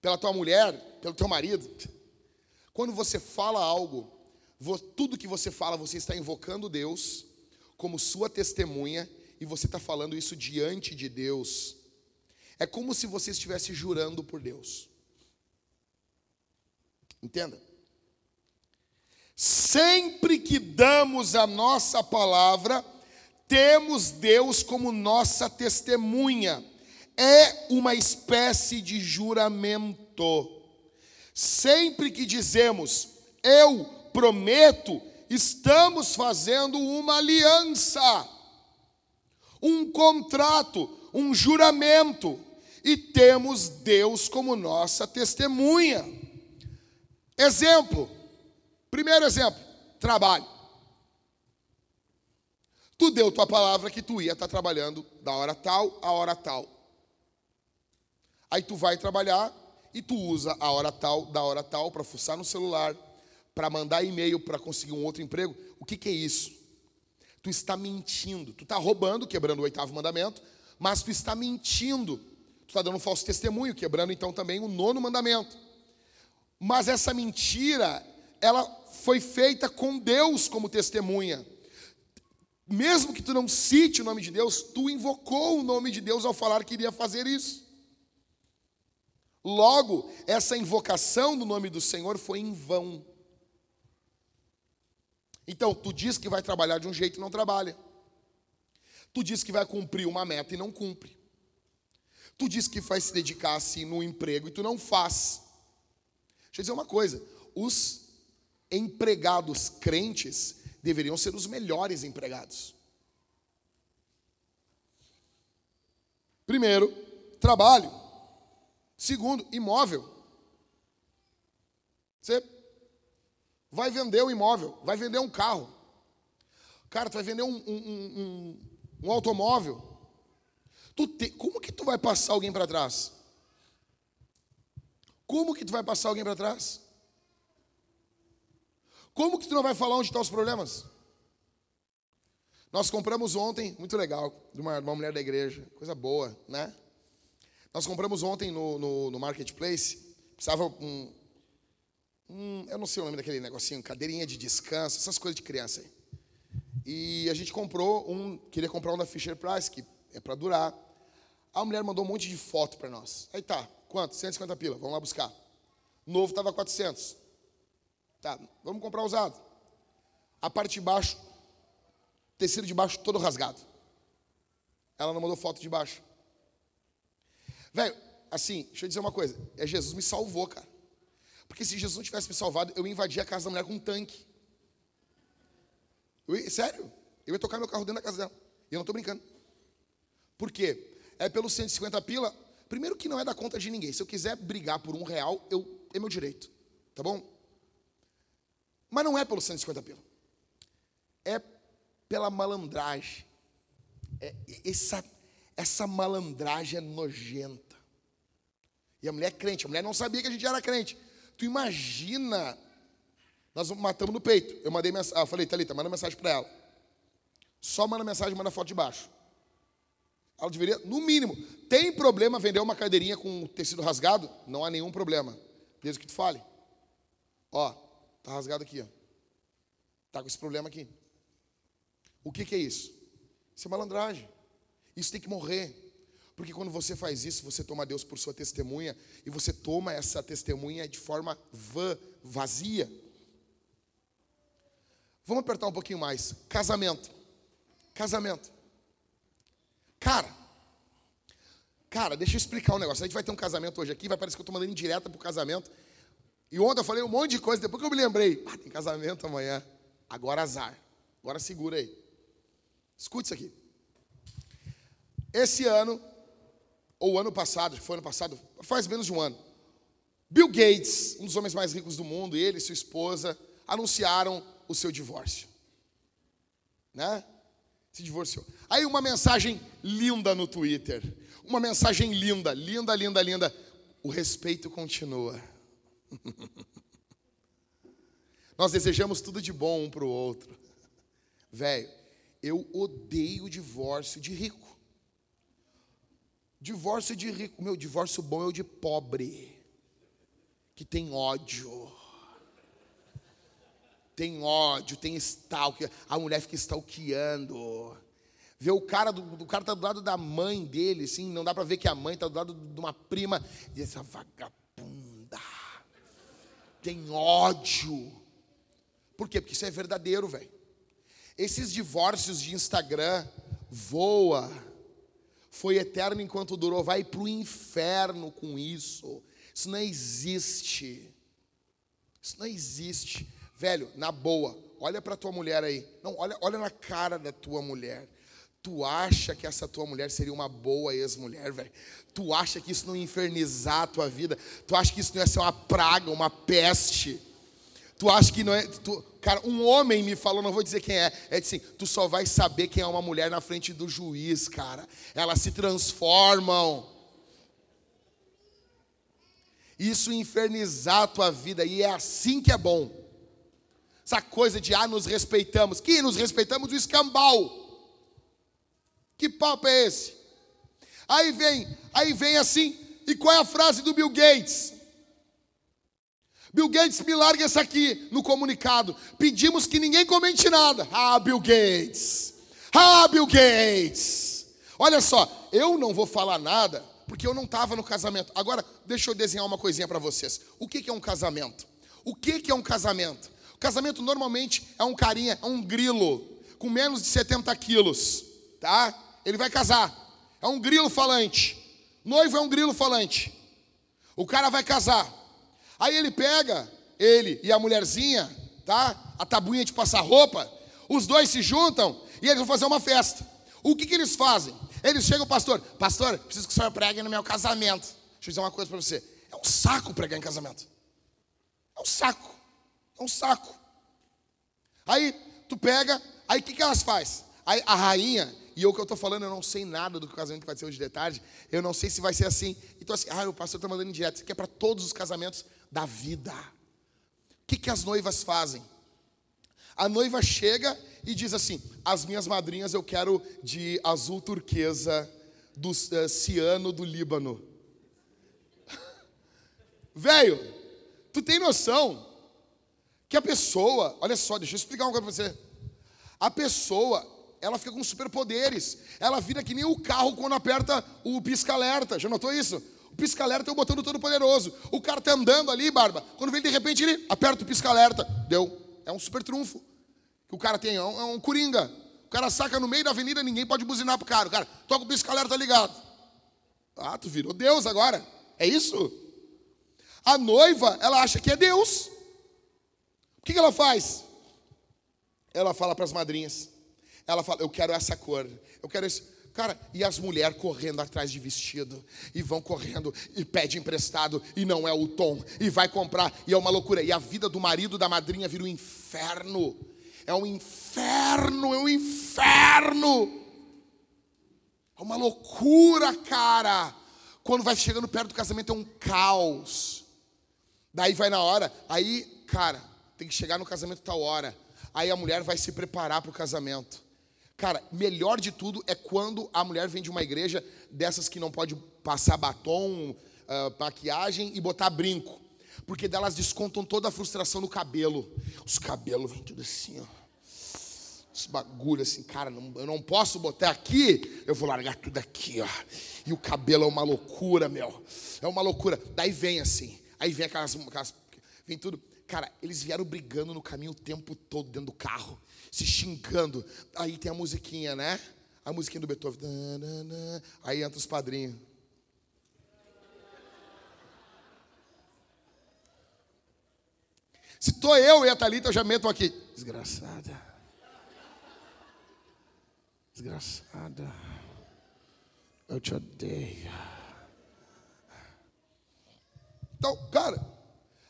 Pela tua mulher, pelo teu marido. Quando você fala algo, tudo que você fala, você está invocando Deus como sua testemunha e você está falando isso diante de Deus. É como se você estivesse jurando por Deus. Entenda? Sempre que damos a nossa palavra, temos Deus como nossa testemunha. É uma espécie de juramento. Sempre que dizemos, eu prometo, estamos fazendo uma aliança, um contrato, um juramento, e temos Deus como nossa testemunha. Exemplo. Primeiro exemplo, trabalho. Tu deu tua palavra que tu ia estar trabalhando da hora tal a hora tal. Aí tu vai trabalhar e tu usa a hora tal, da hora tal, para fuçar no celular, para mandar e-mail para conseguir um outro emprego. O que, que é isso? Tu está mentindo. Tu está roubando, quebrando o oitavo mandamento, mas tu está mentindo. Tu está dando um falso testemunho, quebrando então também o nono mandamento. Mas essa mentira, ela foi feita com Deus como testemunha. Mesmo que tu não cite o nome de Deus, tu invocou o nome de Deus ao falar que iria fazer isso. Logo, essa invocação do nome do Senhor foi em vão. Então, tu diz que vai trabalhar de um jeito e não trabalha. Tu diz que vai cumprir uma meta e não cumpre. Tu diz que vai se dedicar assim no emprego e tu não faz. Deixa eu dizer uma coisa: os empregados crentes deveriam ser os melhores empregados. Primeiro, trabalho. Segundo, imóvel. Você vai vender um imóvel, vai vender um carro. Cara, tu vai vender um, um, um, um automóvel. Tu te, como que tu vai passar alguém para trás? Como que tu vai passar alguém para trás? Como que tu não vai falar onde estão os problemas? Nós compramos ontem, muito legal, de uma, uma mulher da igreja, coisa boa, né? Nós compramos ontem no, no, no Marketplace, precisava um, um, eu não sei o nome daquele negocinho, cadeirinha de descanso, essas coisas de criança aí. E a gente comprou um, queria comprar um da Fisher Price, que é para durar. A mulher mandou um monte de foto para nós. Aí tá, Quanto? 150 pila. Vamos lá buscar. Novo estava 400. Tá, vamos comprar usado. A parte de baixo, tecido de baixo todo rasgado. Ela não mandou foto de baixo. Velho, assim, deixa eu dizer uma coisa. É Jesus me salvou, cara. Porque se Jesus não tivesse me salvado, eu invadia a casa da mulher com um tanque. Eu, sério, eu ia tocar meu carro dentro da casa dela. E eu não estou brincando. Por quê? É pelo 150 pila, Primeiro que não é da conta de ninguém. Se eu quiser brigar por um real, eu, é meu direito. Tá bom? Mas não é pelo 150 pila. É pela malandragem. É, essa, essa malandragem é nojenta. E a mulher é crente, a mulher não sabia que a gente era crente. Tu imagina, nós matamos no peito. Eu mandei mensagem, ah, falei, Thalita, manda mensagem para ela. Só manda mensagem, manda foto de baixo. Ela deveria, no mínimo, tem problema vender uma cadeirinha com tecido rasgado? Não há nenhum problema, desde que tu fale. Ó, tá rasgado aqui, ó. Tá com esse problema aqui. O que, que é isso? Isso é malandragem. Isso tem que morrer. Porque quando você faz isso, você toma Deus por sua testemunha e você toma essa testemunha de forma vã, vazia. Vamos apertar um pouquinho mais. Casamento. Casamento. Cara, cara, deixa eu explicar um negócio. A gente vai ter um casamento hoje aqui, vai parecer que eu estou mandando indireta para o casamento. E ontem eu falei um monte de coisa, depois que eu me lembrei, ah, tem casamento amanhã. Agora azar. Agora segura aí. Escute isso aqui. Esse ano, ou ano passado, foi ano passado, faz menos de um ano, Bill Gates, um dos homens mais ricos do mundo, ele e sua esposa, anunciaram o seu divórcio. Né? Se divorciou. Aí uma mensagem linda no Twitter. Uma mensagem linda, linda, linda, linda. O respeito continua. Nós desejamos tudo de bom um para o outro. Velho, eu odeio o divórcio de rico. Divórcio de rico. Meu, divórcio bom é o de pobre. Que tem ódio. Tem ódio, tem stalker. A mulher fica stalkeando. Vê o cara, do, cara tá do lado da mãe dele, assim, não dá para ver que a mãe tá do lado de uma prima. E essa vagabunda. Tem ódio. Por quê? Porque isso é verdadeiro, velho. Esses divórcios de Instagram, voa foi eterno enquanto durou, vai para o inferno com isso. Isso não existe. Isso não existe. Velho, na boa, olha para tua mulher aí. Não, olha, olha na cara da tua mulher. Tu acha que essa tua mulher seria uma boa ex-mulher, velho? Tu acha que isso não ia infernizar a tua vida? Tu acha que isso não ia ser uma praga, uma peste? Tu acha que não é. Tu, cara, um homem me falou, não vou dizer quem é, é assim: tu só vai saber quem é uma mulher na frente do juiz, cara. Elas se transformam. Isso infernizar a tua vida, e é assim que é bom. Essa coisa de, ah, nos respeitamos. Que nos respeitamos o escambau. Que papo é esse? Aí vem, aí vem assim, e qual é a frase do Bill Gates? Bill Gates, me larga essa aqui no comunicado. Pedimos que ninguém comente nada. Ah, Bill Gates. Ah, Bill Gates. Olha só, eu não vou falar nada porque eu não estava no casamento. Agora, deixa eu desenhar uma coisinha para vocês. O que, que é um casamento? O que, que é um casamento? O casamento normalmente é um carinha, é um grilo com menos de 70 quilos, tá? Ele vai casar. É um grilo falante. Noivo é um grilo falante. O cara vai casar. Aí ele pega, ele e a mulherzinha, tá? A tabuinha de passar roupa, os dois se juntam e eles vão fazer uma festa. O que, que eles fazem? Eles chegam, pastor, pastor, preciso que o senhor pregue no meu casamento. Deixa eu dizer uma coisa para você. É um saco pregar em casamento. É um saco. É um saco. Aí tu pega, aí o que, que elas fazem? Aí a rainha, e eu que eu estou falando, eu não sei nada do casamento que vai ser hoje de tarde, eu não sei se vai ser assim. Então assim, ah, o pastor está mandando em direto, isso aqui é para todos os casamentos da vida. O que, que as noivas fazem? A noiva chega e diz assim: As minhas madrinhas eu quero de azul turquesa do uh, ciano do Líbano. Velho, tu tem noção que a pessoa, olha só, deixa eu explicar uma coisa para você. A pessoa, ela fica com superpoderes. Ela vira que nem o carro quando aperta o pisca-alerta. Já notou isso? Pisca-alerta é o botão do Todo-Poderoso. O cara tá andando ali, barba. Quando vem de repente ele aperta o pisca-alerta. Deu. É um super trunfo. Que o cara tem. É um, é um coringa. O cara saca no meio da avenida, ninguém pode buzinar pro cara. O cara toca o pisca-alerta ligado. Ah, tu virou Deus agora. É isso? A noiva, ela acha que é Deus. O que, que ela faz? Ela fala para as madrinhas. Ela fala: Eu quero essa cor. Eu quero esse. Cara, e as mulheres correndo atrás de vestido, e vão correndo, e pede emprestado, e não é o tom, e vai comprar, e é uma loucura. E a vida do marido da madrinha vira um inferno. É um inferno, é um inferno. É uma loucura, cara. Quando vai chegando perto do casamento é um caos. Daí vai na hora, aí, cara, tem que chegar no casamento tal hora. Aí a mulher vai se preparar para o casamento. Cara, melhor de tudo é quando a mulher vem de uma igreja dessas que não pode passar batom, uh, maquiagem e botar brinco. Porque delas descontam toda a frustração no cabelo. Os cabelos vêm tudo assim, ó. Os bagulho assim, cara, não, eu não posso botar aqui, eu vou largar tudo aqui, ó. E o cabelo é uma loucura, meu. É uma loucura. Daí vem assim. Aí vem aquelas, aquelas vem tudo. Cara, eles vieram brigando no caminho o tempo todo dentro do carro se xingando. Aí tem a musiquinha, né? A musiquinha do Beethoven. Aí entra os padrinhos. Se tô eu e a Thalita, eu já meto aqui. Desgraçada. Desgraçada. Eu te odeio. Então, cara,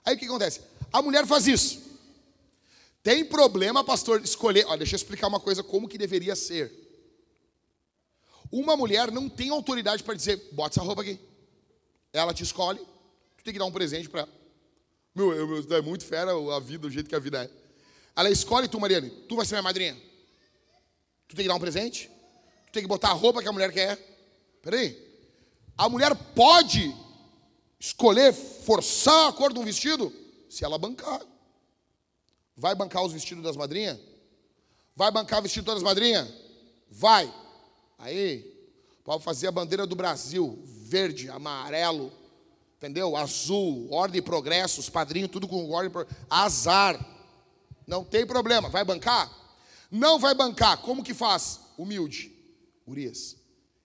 aí o que acontece? A mulher faz isso. Tem problema, pastor, escolher. Olha, deixa eu explicar uma coisa como que deveria ser. Uma mulher não tem autoridade para dizer, bota essa roupa aqui. Ela te escolhe, tu tem que dar um presente para ela. Meu, eu, é muito fera a vida, o jeito que a vida é. Ela escolhe tu, Mariane, tu vai ser minha madrinha. Tu tem que dar um presente, tu tem que botar a roupa que a mulher quer. Peraí. A mulher pode escolher, forçar a cor de um vestido, se ela bancar. Vai bancar os vestidos das madrinhas? Vai bancar o vestido das madrinhas? Vai. Aí, pode fazer a bandeira do Brasil, verde, amarelo, entendeu? Azul, ordem e progresso, os padrinhos, tudo com ordem e progresso. Azar. Não tem problema. Vai bancar? Não vai bancar. Como que faz? Humilde. Urias,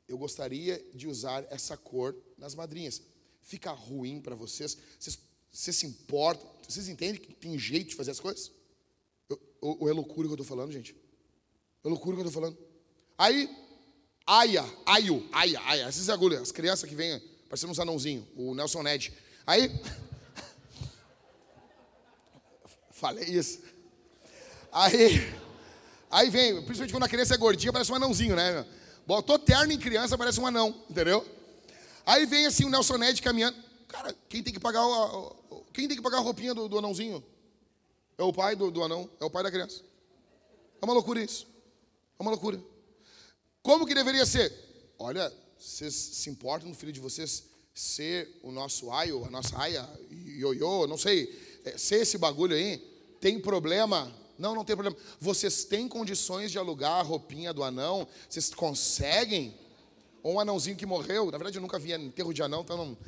eu gostaria de usar essa cor nas madrinhas. Fica ruim para vocês? vocês? Vocês se importam? Vocês entendem que tem jeito de fazer as coisas? Ou, é loucura que eu estou falando, gente? É loucura que eu estou falando. Aí, aia, aio, aia, aia. Essas agulhas, as crianças que vêm parecendo uns anãozinhos, o Nelson Ned. Aí, falei isso. Aí, aí vem, principalmente quando a criança é gordinha, parece um anãozinho, né? Botou terno em criança, parece um anão, entendeu? Aí vem assim o Nelson Ned caminhando. Cara, quem tem que pagar o, quem tem que pagar a roupinha do, do anãozinho? É o pai do, do anão, é o pai da criança. É uma loucura isso. É uma loucura. Como que deveria ser? Olha, vocês se importam no filho de vocês ser o nosso aio, a nossa aia, ioiô, não sei, é, ser esse bagulho aí? Tem problema? Não, não tem problema. Vocês têm condições de alugar a roupinha do anão? Vocês conseguem? Ou um anãozinho que morreu? Na verdade, eu nunca vi enterro de anão, então não.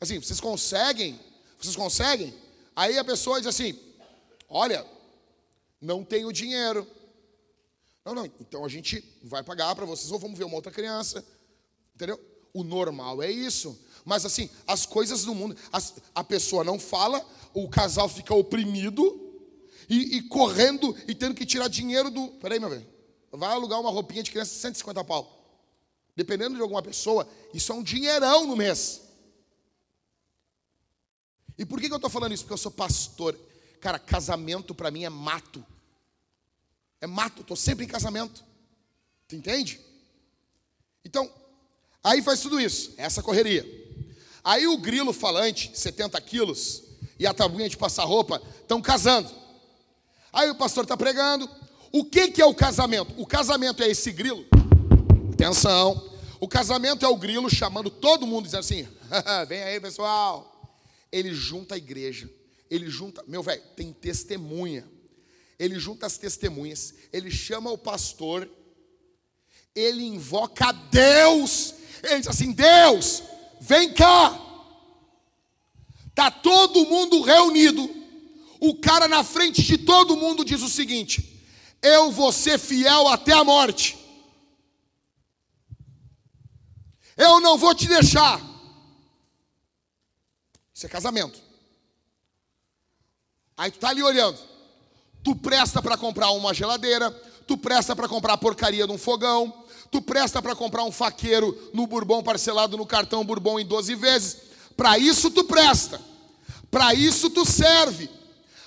Assim, vocês conseguem? Vocês conseguem? Aí a pessoa diz assim: Olha, não tenho dinheiro. Não, não, então a gente vai pagar para vocês ou vamos ver uma outra criança. Entendeu? O normal é isso. Mas assim, as coisas do mundo, as, a pessoa não fala, o casal fica oprimido e, e, correndo e tendo que tirar dinheiro do. Peraí, meu velho. Vai alugar uma roupinha de criança 150 pau. Dependendo de alguma pessoa, isso é um dinheirão no mês. E por que, que eu estou falando isso? Porque eu sou pastor. Cara, casamento para mim é mato. É mato, estou sempre em casamento. Tu entende? Então, aí faz tudo isso, essa correria. Aí o grilo falante, 70 quilos, e a tabuinha de passar roupa, estão casando. Aí o pastor está pregando. O que, que é o casamento? O casamento é esse grilo. Atenção. O casamento é o grilo chamando todo mundo, dizendo assim: vem aí, pessoal. Ele junta a igreja ele junta, meu velho, tem testemunha. Ele junta as testemunhas, ele chama o pastor, ele invoca Deus. Ele diz assim: Deus, vem cá. Tá todo mundo reunido. O cara na frente de todo mundo diz o seguinte: Eu vou ser fiel até a morte. Eu não vou te deixar. Isso é casamento. Aí tu tá ali olhando. Tu presta para comprar uma geladeira, tu presta para comprar a porcaria de um fogão, tu presta para comprar um faqueiro no Bourbon parcelado no cartão Bourbon em 12 vezes. Para isso tu presta. Para isso tu serve.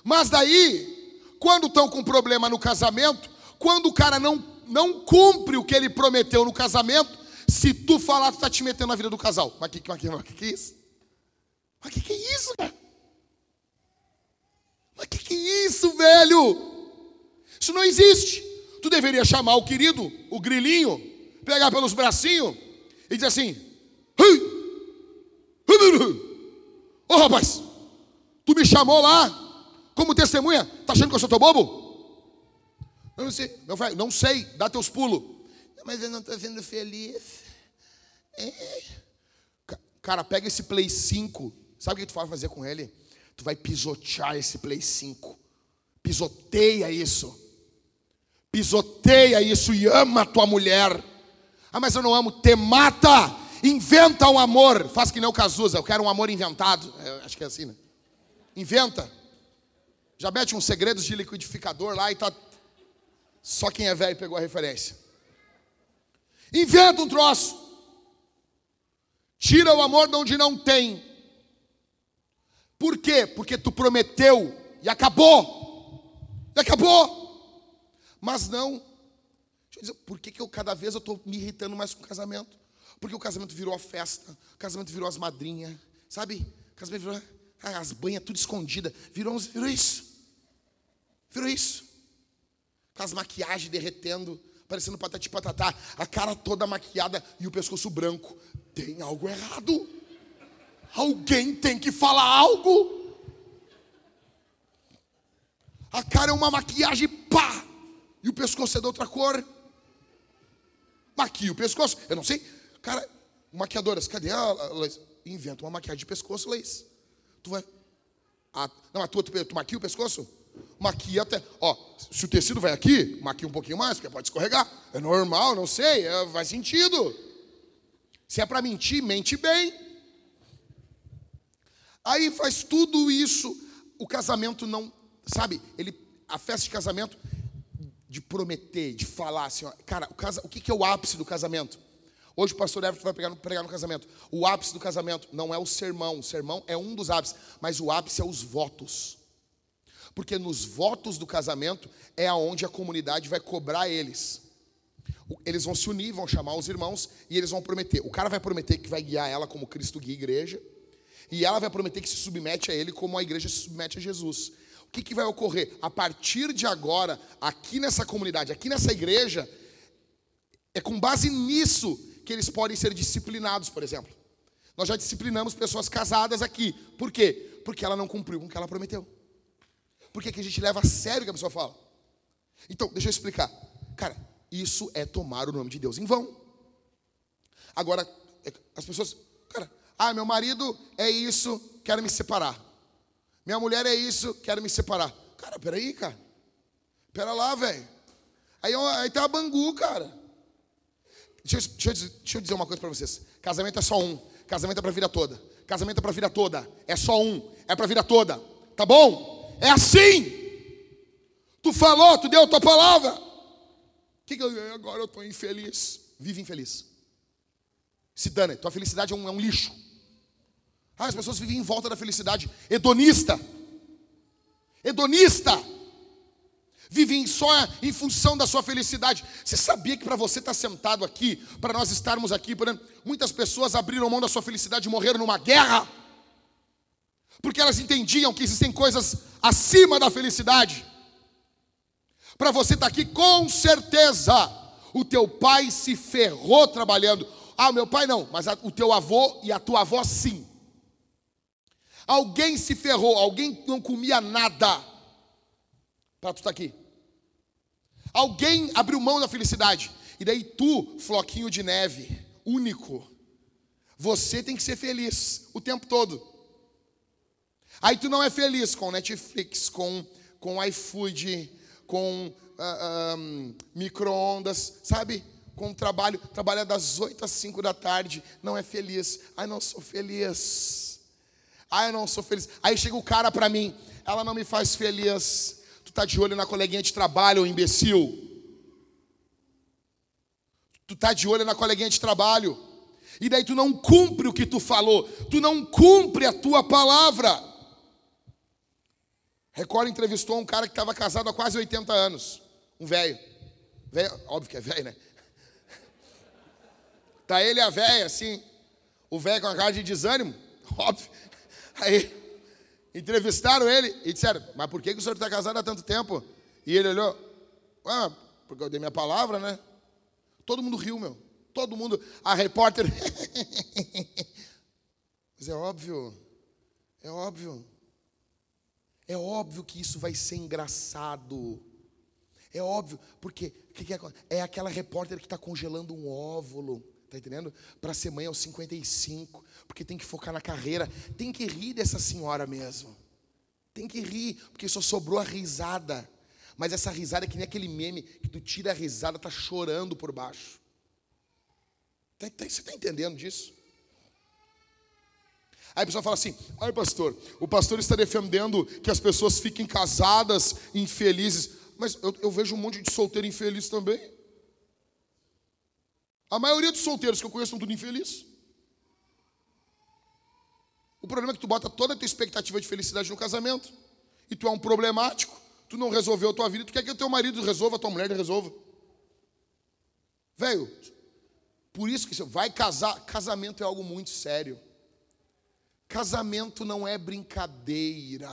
Mas daí, quando estão com problema no casamento, quando o cara não não cumpre o que ele prometeu no casamento, Se tu falar, tu tá te metendo na vida do casal. Mas que, que, que, que é isso? Mas que que é isso, cara? Mas que que é isso, velho? Isso não existe. Tu deveria chamar o querido, o grilinho, pegar pelos bracinhos e dizer assim: Ô oh, rapaz, tu me chamou lá como testemunha, tá achando que eu sou teu bobo? Não sei, não, não sei, dá teus pulos. Mas eu não estou sendo feliz. É. Cara, pega esse Play 5. Sabe o que tu vai fazer com ele? Tu vai pisotear esse Play 5. Pisoteia isso. Pisoteia isso e ama a tua mulher. Ah, mas eu não amo. Te mata. Inventa um amor. Faz que nem o Cazuza. Eu quero um amor inventado. Eu acho que é assim, né? Inventa. Já mete uns segredos de liquidificador lá e tá. Só quem é velho pegou a referência. Inventa um troço. Tira o amor de onde não tem. Por quê? Porque tu prometeu e acabou. E acabou. Mas não. Deixa eu dizer, por que, que eu cada vez eu estou me irritando mais com o casamento? Porque o casamento virou a festa, o casamento virou as madrinhas, sabe? O casamento virou as banhas tudo escondida. Virou, virou isso. Virou isso. Com as maquiagens derretendo parecendo patati patatá, a cara toda maquiada e o pescoço branco. Tem algo errado. Alguém tem que falar algo. A cara é uma maquiagem, pá! E o pescoço é de outra cor. Maquia o pescoço. Eu não sei. Cara, maquiadoras, cadê a Leis? Inventa uma maquiagem de pescoço, Leis. Tu vai. Ah, não, a tua, tu, tu maquia o pescoço? maquia até. Ó, se o tecido vai aqui, maquia um pouquinho mais, porque pode escorregar. É normal, não sei, é, faz sentido. Se é para mentir, mente bem. Aí faz tudo isso, o casamento não, sabe? Ele, a festa de casamento, de prometer, de falar assim, ó, cara, o, casa, o que, que é o ápice do casamento? Hoje o pastor Everton vai pregar, pregar no casamento. O ápice do casamento não é o sermão, o sermão é um dos ápices, mas o ápice é os votos. Porque nos votos do casamento é aonde a comunidade vai cobrar eles. Eles vão se unir, vão chamar os irmãos e eles vão prometer. O cara vai prometer que vai guiar ela como Cristo guia a igreja. E ela vai prometer que se submete a ele como a igreja se submete a Jesus. O que, que vai ocorrer? A partir de agora, aqui nessa comunidade, aqui nessa igreja, é com base nisso que eles podem ser disciplinados, por exemplo. Nós já disciplinamos pessoas casadas aqui. Por quê? Porque ela não cumpriu com o que ela prometeu. Por que, que a gente leva a sério o que a pessoa fala? Então, deixa eu explicar. Cara, isso é tomar o nome de Deus em vão. Agora, é, as pessoas, cara, ah, meu marido é isso, quero me separar. Minha mulher é isso, quero me separar. Cara, peraí, cara. Pera lá, velho. Aí, aí tá a bangu, cara. Deixa deixa, deixa eu dizer uma coisa para vocês. Casamento é só um. Casamento é pra vida toda. Casamento é pra vida toda. É só um. É pra vida toda. Tá bom? É assim. Tu falou, tu deu a tua palavra. Que que eu, agora eu estou infeliz. Vive infeliz. Se dane, tua felicidade é um, é um lixo. Ah, as pessoas vivem em volta da felicidade. Hedonista. Hedonista. Vivem só em função da sua felicidade. Você sabia que para você estar tá sentado aqui, para nós estarmos aqui, muitas pessoas abriram mão da sua felicidade e morreram numa guerra? porque elas entendiam que existem coisas acima da felicidade. Para você estar tá aqui, com certeza, o teu pai se ferrou trabalhando. Ah, meu pai não, mas o teu avô e a tua avó sim. Alguém se ferrou, alguém não comia nada para tu estar tá aqui. Alguém abriu mão da felicidade. E daí tu, floquinho de neve, único, você tem que ser feliz o tempo todo. Aí tu não é feliz com Netflix, com, com iFood, com uh, um, micro-ondas, sabe? Com trabalho, trabalha das 8 às 5 da tarde, não é feliz. Ai, não sou feliz. Ai, eu não sou feliz. Aí chega o cara para mim, ela não me faz feliz. Tu tá de olho na coleguinha de trabalho, imbecil. Tu tá de olho na coleguinha de trabalho. E daí tu não cumpre o que tu falou, tu não cumpre a tua palavra. Record entrevistou um cara que estava casado há quase 80 anos. Um velho. Velho, óbvio que é velho, né? Tá ele e a véia, assim. O velho com a cara de desânimo, óbvio. Aí, entrevistaram ele e disseram, mas por que, que o senhor está casado há tanto tempo? E ele olhou, ah, porque eu dei minha palavra, né? Todo mundo riu, meu. Todo mundo, a repórter. Mas é óbvio, é óbvio. É óbvio que isso vai ser engraçado. É óbvio, porque que que é, é aquela repórter que está congelando um óvulo, tá entendendo? Para ser mãe aos 55, porque tem que focar na carreira. Tem que rir dessa senhora mesmo. Tem que rir, porque só sobrou a risada. Mas essa risada é que nem aquele meme que tu tira a risada, tá chorando por baixo. Tá, tá, você está entendendo disso? Aí a pessoa fala assim: ai, pastor, o pastor está defendendo que as pessoas fiquem casadas, infelizes. Mas eu, eu vejo um monte de solteiro infeliz também. A maioria dos solteiros que eu conheço são tudo infelizes. O problema é que tu bota toda a tua expectativa de felicidade no casamento. E tu é um problemático, tu não resolveu a tua vida, tu quer que o teu marido resolva, a tua mulher resolva. Velho, por isso que você vai casar, casamento é algo muito sério. Casamento não é brincadeira.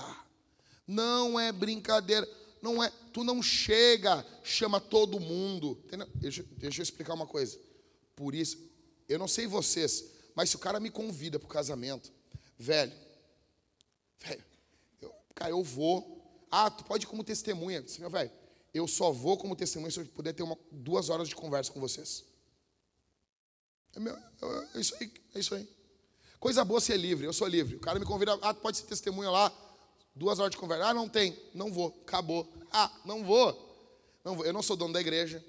Não é brincadeira. Não é, tu não chega, chama todo mundo. Deixa, deixa eu explicar uma coisa. Por isso, eu não sei vocês, mas se o cara me convida para o casamento, velho, velho, eu, cara, eu vou. Ah, tu pode ir como testemunha. Velho, eu só vou como testemunha se eu puder ter uma, duas horas de conversa com vocês. É, meu, é isso aí, é isso aí. Coisa boa ser livre, eu sou livre. O cara me convida, ah, pode ser testemunha lá, duas horas de conversa. Ah, não tem, não vou, acabou. Ah, não vou. Não vou. Eu não sou dono da igreja,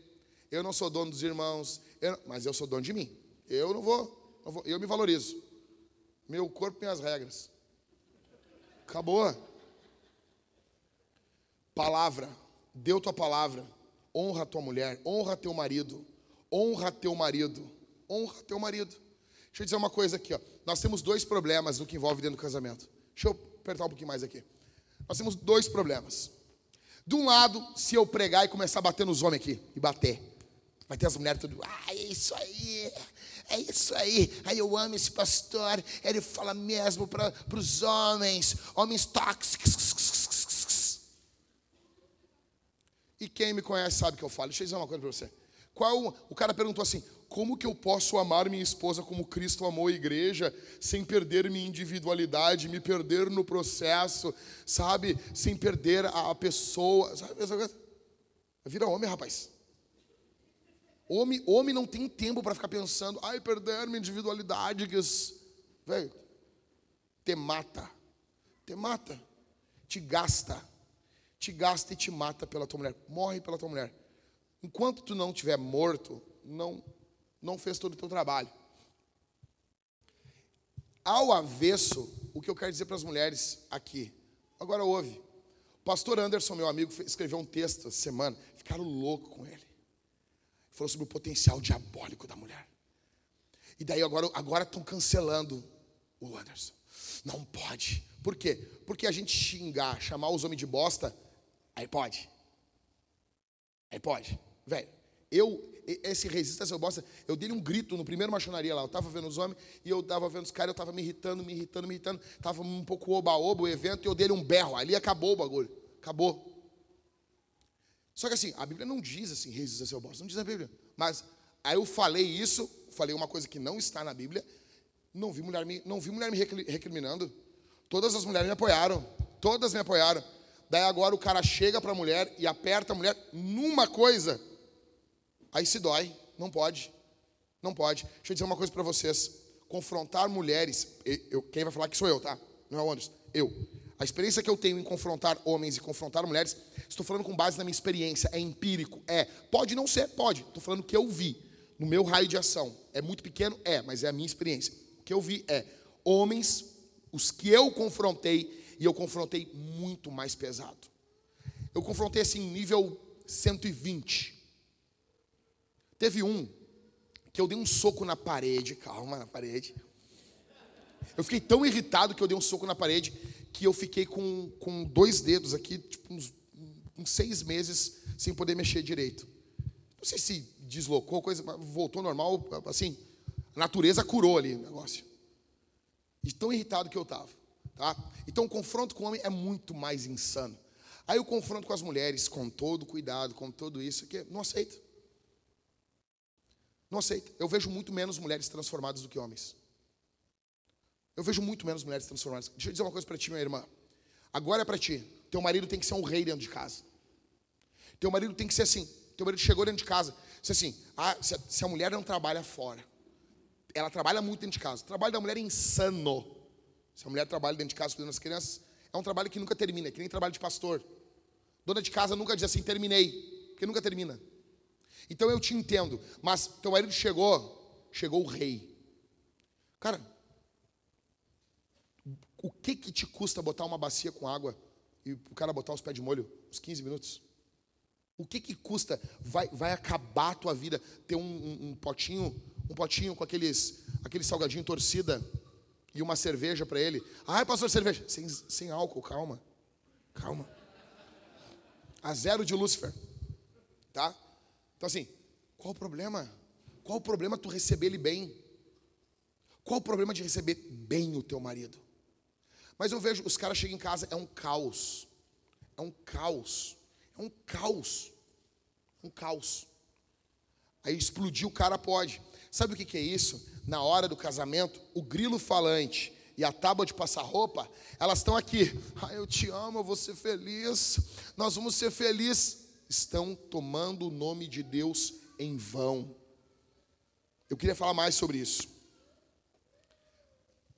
eu não sou dono dos irmãos, eu, mas eu sou dono de mim. Eu não vou, não vou, eu me valorizo. Meu corpo, minhas regras. Acabou. Palavra, deu tua palavra. Honra tua mulher, honra teu marido, honra teu marido honra teu marido. Deixa eu dizer uma coisa aqui, ó. Nós temos dois problemas no que envolve dentro do casamento. Deixa eu apertar um pouquinho mais aqui. Nós temos dois problemas. De um lado, se eu pregar e começar a bater nos homens aqui, e bater, vai ter as mulheres tudo, ah, é isso aí, é isso aí. Aí eu amo esse pastor, ele fala mesmo para os homens, homens tóxicos. E quem me conhece sabe que eu falo. Deixa eu dizer uma coisa para você. Qual o cara perguntou assim: como que eu posso amar minha esposa como Cristo amou a igreja, sem perder minha individualidade, me perder no processo, sabe? Sem perder a, pessoa, sabe? Vira homem, rapaz. Homem, homem não tem tempo para ficar pensando, ai, perder minha individualidade, que velho, te mata, te mata, te gasta, te gasta e te mata pela tua mulher, morre pela tua mulher. Enquanto tu não estiver morto, não não fez todo o teu trabalho. Ao avesso, o que eu quero dizer para as mulheres aqui. Agora ouve. O pastor Anderson, meu amigo, escreveu um texto essa semana. Ficaram loucos com ele. Falou sobre o potencial diabólico da mulher. E daí agora agora estão cancelando o Anderson. Não pode. Por quê? Porque a gente xingar, chamar os homens de bosta, aí pode. Aí pode. Velho, eu esse resista seu bosta, eu dei um grito no primeiro machonaria lá. Eu estava vendo os homens e eu estava vendo os caras, eu estava me irritando, me irritando, me irritando. Estava um pouco oba-oba o evento e eu dei um berro. Ali acabou o bagulho. Acabou. Só que assim, a Bíblia não diz assim, resista seu bosta. Não diz a Bíblia. Mas aí eu falei isso, falei uma coisa que não está na Bíblia. Não vi mulher me, não vi mulher me recriminando. Todas as mulheres me apoiaram. Todas me apoiaram. Daí agora o cara chega para a mulher e aperta a mulher numa coisa Aí se dói, não pode. Não pode. Deixa eu dizer uma coisa para vocês. Confrontar mulheres, eu, quem vai falar que sou eu, tá? Não é o Anderson, eu. A experiência que eu tenho em confrontar homens e confrontar mulheres, estou falando com base na minha experiência, é empírico, é. Pode não ser, pode. Estou falando que eu vi no meu raio de ação. É muito pequeno, é, mas é a minha experiência. O que eu vi é homens, os que eu confrontei, e eu confrontei muito mais pesado. Eu confrontei assim, nível 120. Teve um que eu dei um soco na parede, calma, na parede. Eu fiquei tão irritado que eu dei um soco na parede que eu fiquei com, com dois dedos aqui, tipo, uns, uns seis meses sem poder mexer direito. Não sei se deslocou, coisa, voltou normal, assim. A natureza curou ali o negócio. De tão irritado que eu estava. Tá? Então o confronto com o homem é muito mais insano. Aí o confronto com as mulheres, com todo cuidado, com tudo isso, que não aceita. Não aceita. Eu vejo muito menos mulheres transformadas do que homens. Eu vejo muito menos mulheres transformadas. Deixa eu dizer uma coisa para ti, minha irmã. Agora é para ti. Teu marido tem que ser um rei dentro de casa. Teu marido tem que ser assim. Teu marido chegou dentro de casa. Disse assim: ah, se, a, se a mulher não trabalha fora, ela trabalha muito dentro de casa. O trabalho da mulher é insano. Se a mulher trabalha dentro de casa cuidando das crianças, é um trabalho que nunca termina, que nem trabalho de pastor. Dona de casa nunca diz assim, terminei, porque nunca termina. Então eu te entendo, mas teu marido chegou, chegou o rei. Cara, o que que te custa botar uma bacia com água e o cara botar os pés de molho uns 15 minutos? O que que custa? Vai, vai acabar a tua vida ter um, um, um potinho, um potinho com aqueles, aquele salgadinho torcida e uma cerveja para ele. Ai, pastor, cerveja. Sem, sem álcool, calma. Calma. A zero de Lúcifer. Tá? Então, assim, qual o problema? Qual o problema tu receber ele bem? Qual o problema de receber bem o teu marido? Mas eu vejo, os caras chegam em casa, é um caos. É um caos. É um caos. Um caos. Aí explodir o cara pode. Sabe o que, que é isso? Na hora do casamento, o grilo falante e a tábua de passar roupa, elas estão aqui. Ah, eu te amo, eu vou ser feliz. Nós vamos ser felizes. Estão tomando o nome de Deus em vão. Eu queria falar mais sobre isso.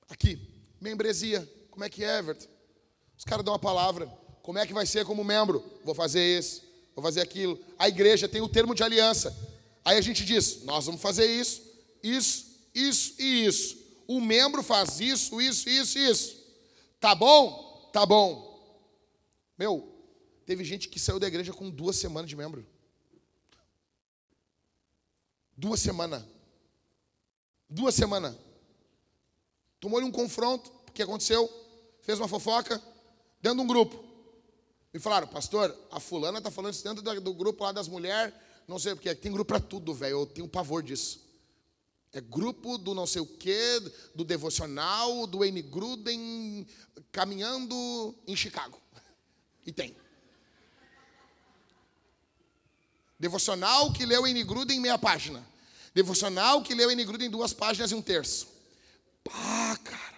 Aqui, membresia. Como é que é, Everton? Os caras dão uma palavra. Como é que vai ser como membro? Vou fazer isso, vou fazer aquilo. A igreja tem o termo de aliança. Aí a gente diz: nós vamos fazer isso, isso, isso e isso. O membro faz isso, isso, isso, isso. Tá bom? Tá bom. Meu, teve gente que saiu da igreja com duas semanas de membro. Duas semanas. Duas semanas. Tomou-lhe um confronto. O que aconteceu? Fez uma fofoca dentro de um grupo. Me falaram, pastor, a fulana está falando isso dentro do grupo lá das mulheres. Não sei porque. Tem grupo para tudo, velho. Eu tenho pavor disso. É grupo do não sei o quê, do devocional, do N. Gruden, caminhando em Chicago. E tem. Devocional que leu N. Gruden em meia página. Devocional que leu N. Gruden em duas páginas e um terço. Pá, cara.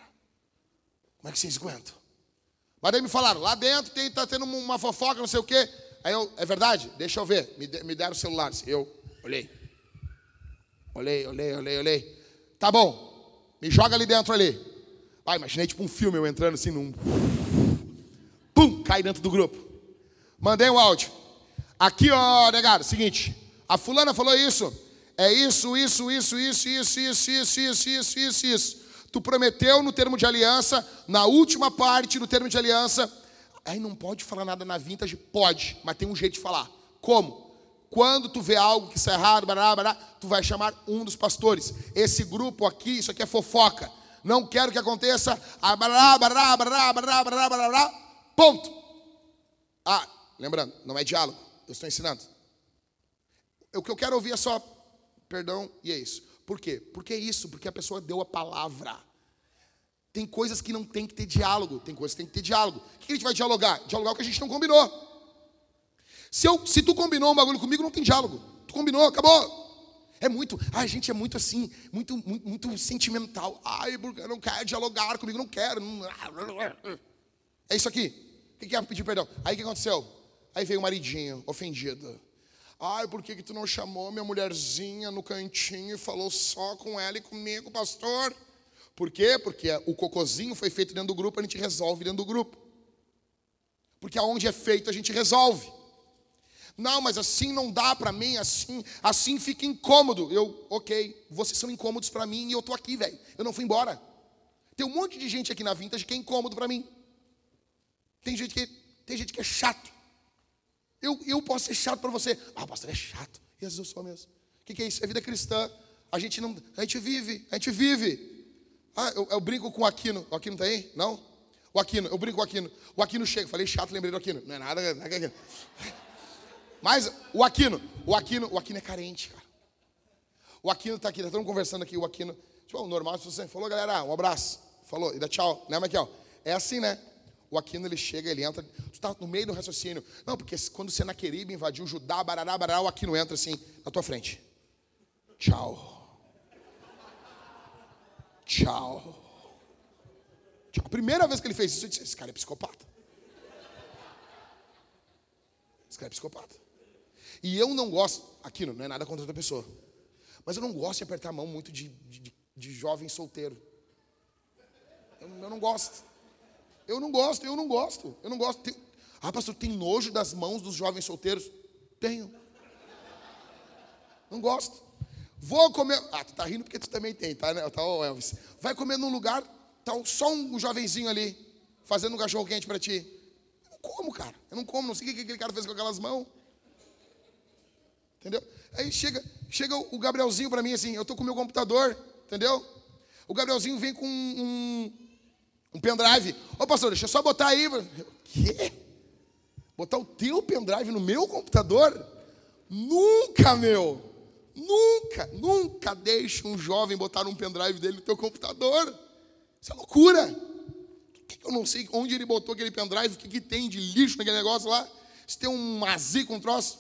Como é que vocês aguentam? Mas daí me falaram, lá dentro tem, tá tendo uma fofoca, não sei o quê. Aí eu, é verdade? Deixa eu ver. Me, me deram o celular. Eu olhei. Olhei, olhei, olhei, olhei. Tá bom, me joga ali dentro ali. Ah, imaginei tipo um filme eu entrando assim num. Pum, cai dentro do grupo. Mandei um áudio. Aqui, ó, negado, seguinte. A fulana falou isso. É isso, isso, isso, isso, isso, isso, isso, isso, isso, isso, isso. Tu prometeu no termo de aliança, na última parte do termo de aliança. Aí não pode falar nada na vintage? Pode, mas tem um jeito de falar. Como? Quando tu vê algo que está errado, bará, bará, tu vai chamar um dos pastores. Esse grupo aqui, isso aqui é fofoca. Não quero que aconteça. Bará, bará, bará, bará, bará, bará, ponto. Ah, lembrando, não é diálogo. Eu estou ensinando. O que eu quero ouvir é só perdão e é isso. Por quê? Porque é isso, porque a pessoa deu a palavra. Tem coisas que não tem que ter diálogo, tem coisas que tem que ter diálogo. O que a gente vai dialogar? Dialogar o que a gente não combinou. Se, eu, se tu combinou um bagulho comigo, não tem diálogo. Tu combinou, acabou. É muito, a gente é muito assim, muito, muito, muito sentimental. Ai, porque eu não quero dialogar comigo, não quero. É isso aqui. O que é pedir perdão? Aí o que aconteceu? Aí veio o maridinho, ofendido. Ai, por que, que tu não chamou minha mulherzinha no cantinho e falou só com ela e comigo, pastor? Por quê? Porque o cocozinho foi feito dentro do grupo, a gente resolve dentro do grupo. Porque aonde é feito, a gente resolve. Não, mas assim não dá para mim, assim, assim fica incômodo. Eu, ok, vocês são incômodos para mim e eu tô aqui, velho. Eu não fui embora. Tem um monte de gente aqui na Vintage que é incômodo para mim. Tem gente que, tem gente que é chato. Eu, eu posso ser chato para você. Ah, pastor, é chato. Jesus, eu sou mesmo. O que, que é isso? É vida cristã. A gente não, a gente vive, a gente vive. Ah, eu, eu brinco com o Aquino. O Aquino tá aí? Não? O Aquino, eu brinco com o Aquino. O Aquino chega, falei chato, lembrei do Aquino. Não é nada, é nada. Mas o Aquino, o Aquino, o Aquino é carente, cara. O Aquino está aqui, estamos conversando aqui, o Aquino. Tipo, normal, se você falou, galera, um abraço. Falou, e dá tchau. Né, Michael? É assim, né? O Aquino, ele chega, ele entra, tu está no meio do raciocínio. Não, porque quando Senaqueribe invadiu Judá, barará, barará, o Aquino entra assim, na tua frente. Tchau. Tchau. Tchau. A primeira vez que ele fez isso, eu disse, esse cara é psicopata. Esse cara é psicopata. E eu não gosto, Aquino, não é nada contra outra pessoa. Mas eu não gosto de apertar a mão muito de, de, de jovem solteiro. Eu, eu não gosto. Eu não gosto, eu não gosto. Eu não gosto. Tem... Ah, pastor, tem nojo das mãos dos jovens solteiros? Tenho. Não gosto. Vou comer. Ah, tu tá rindo porque tu também tem, tá, né? Tá, o Elvis. Vai comer num lugar, tá só um jovenzinho ali, fazendo um cachorro quente para ti. Eu não como, cara. Eu não como, não sei o que aquele cara fez com aquelas mãos. Entendeu? Aí chega, chega o Gabrielzinho para mim assim, eu tô com o meu computador, entendeu? O Gabrielzinho vem com um, um pendrive. Ô pastor, deixa eu só botar aí. O quê? Botar o teu pendrive no meu computador? Nunca, meu. Nunca, nunca deixe um jovem botar um pendrive dele no teu computador. Isso é loucura. Que eu não sei onde ele botou aquele pendrive, o que, que tem de lixo naquele negócio lá. Se tem um mazi com um troço.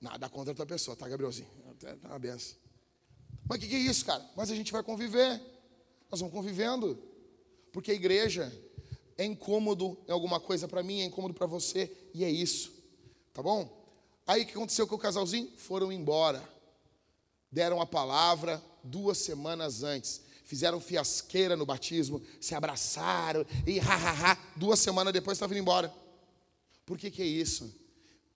Nada contra a tua pessoa, tá, Gabrielzinho? É uma benção. Mas o que, que é isso, cara? Mas a gente vai conviver. Nós vamos convivendo. Porque a igreja é incômodo em alguma coisa para mim, é incômodo para você, e é isso. Tá bom? Aí o que aconteceu com o casalzinho? Foram embora. Deram a palavra duas semanas antes. Fizeram fiasqueira no batismo, se abraçaram e ha, ha, ha. Duas semanas depois estavam indo embora. Por que, que é isso?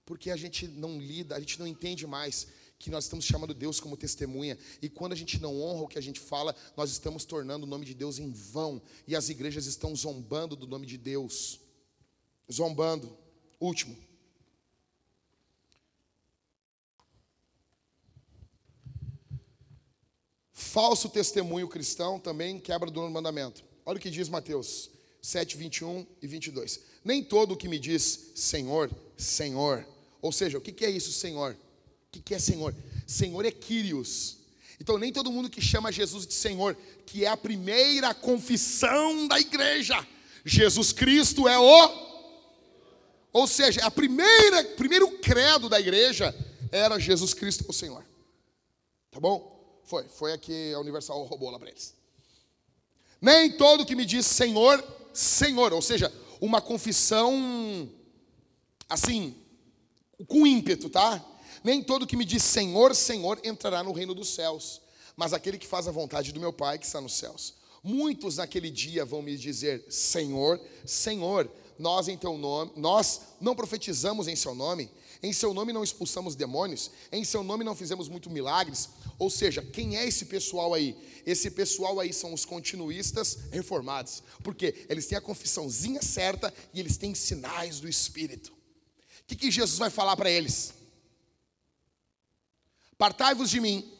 Porque a gente não lida, a gente não entende mais que nós estamos chamando Deus como testemunha. E quando a gente não honra o que a gente fala, nós estamos tornando o nome de Deus em vão. E as igrejas estão zombando do nome de Deus. Zombando. Último. Falso testemunho cristão também quebra do mandamento. Olha o que diz Mateus 7, 21 e 22. Nem todo o que me diz Senhor, Senhor. Ou seja, o que é isso, Senhor? O que é Senhor? Senhor é Kyrios. Então, nem todo mundo que chama Jesus de Senhor, que é a primeira confissão da igreja. Jesus Cristo é o. Ou seja, a primeira, primeiro credo da igreja era Jesus Cristo o Senhor. Tá bom? Foi, foi aqui a Universal roubou lá para eles. Nem todo que me diz Senhor, Senhor, ou seja, uma confissão assim, com ímpeto, tá? Nem todo que me diz Senhor, Senhor entrará no reino dos céus, mas aquele que faz a vontade do meu Pai que está nos céus. Muitos naquele dia vão me dizer: Senhor, Senhor, nós em teu nome, nós não profetizamos em seu nome, em seu nome não expulsamos demônios, em seu nome não fizemos muito milagres. Ou seja, quem é esse pessoal aí? Esse pessoal aí são os continuistas reformados, porque eles têm a confissãozinha certa e eles têm sinais do Espírito. O que, que Jesus vai falar para eles? Partai-vos de mim,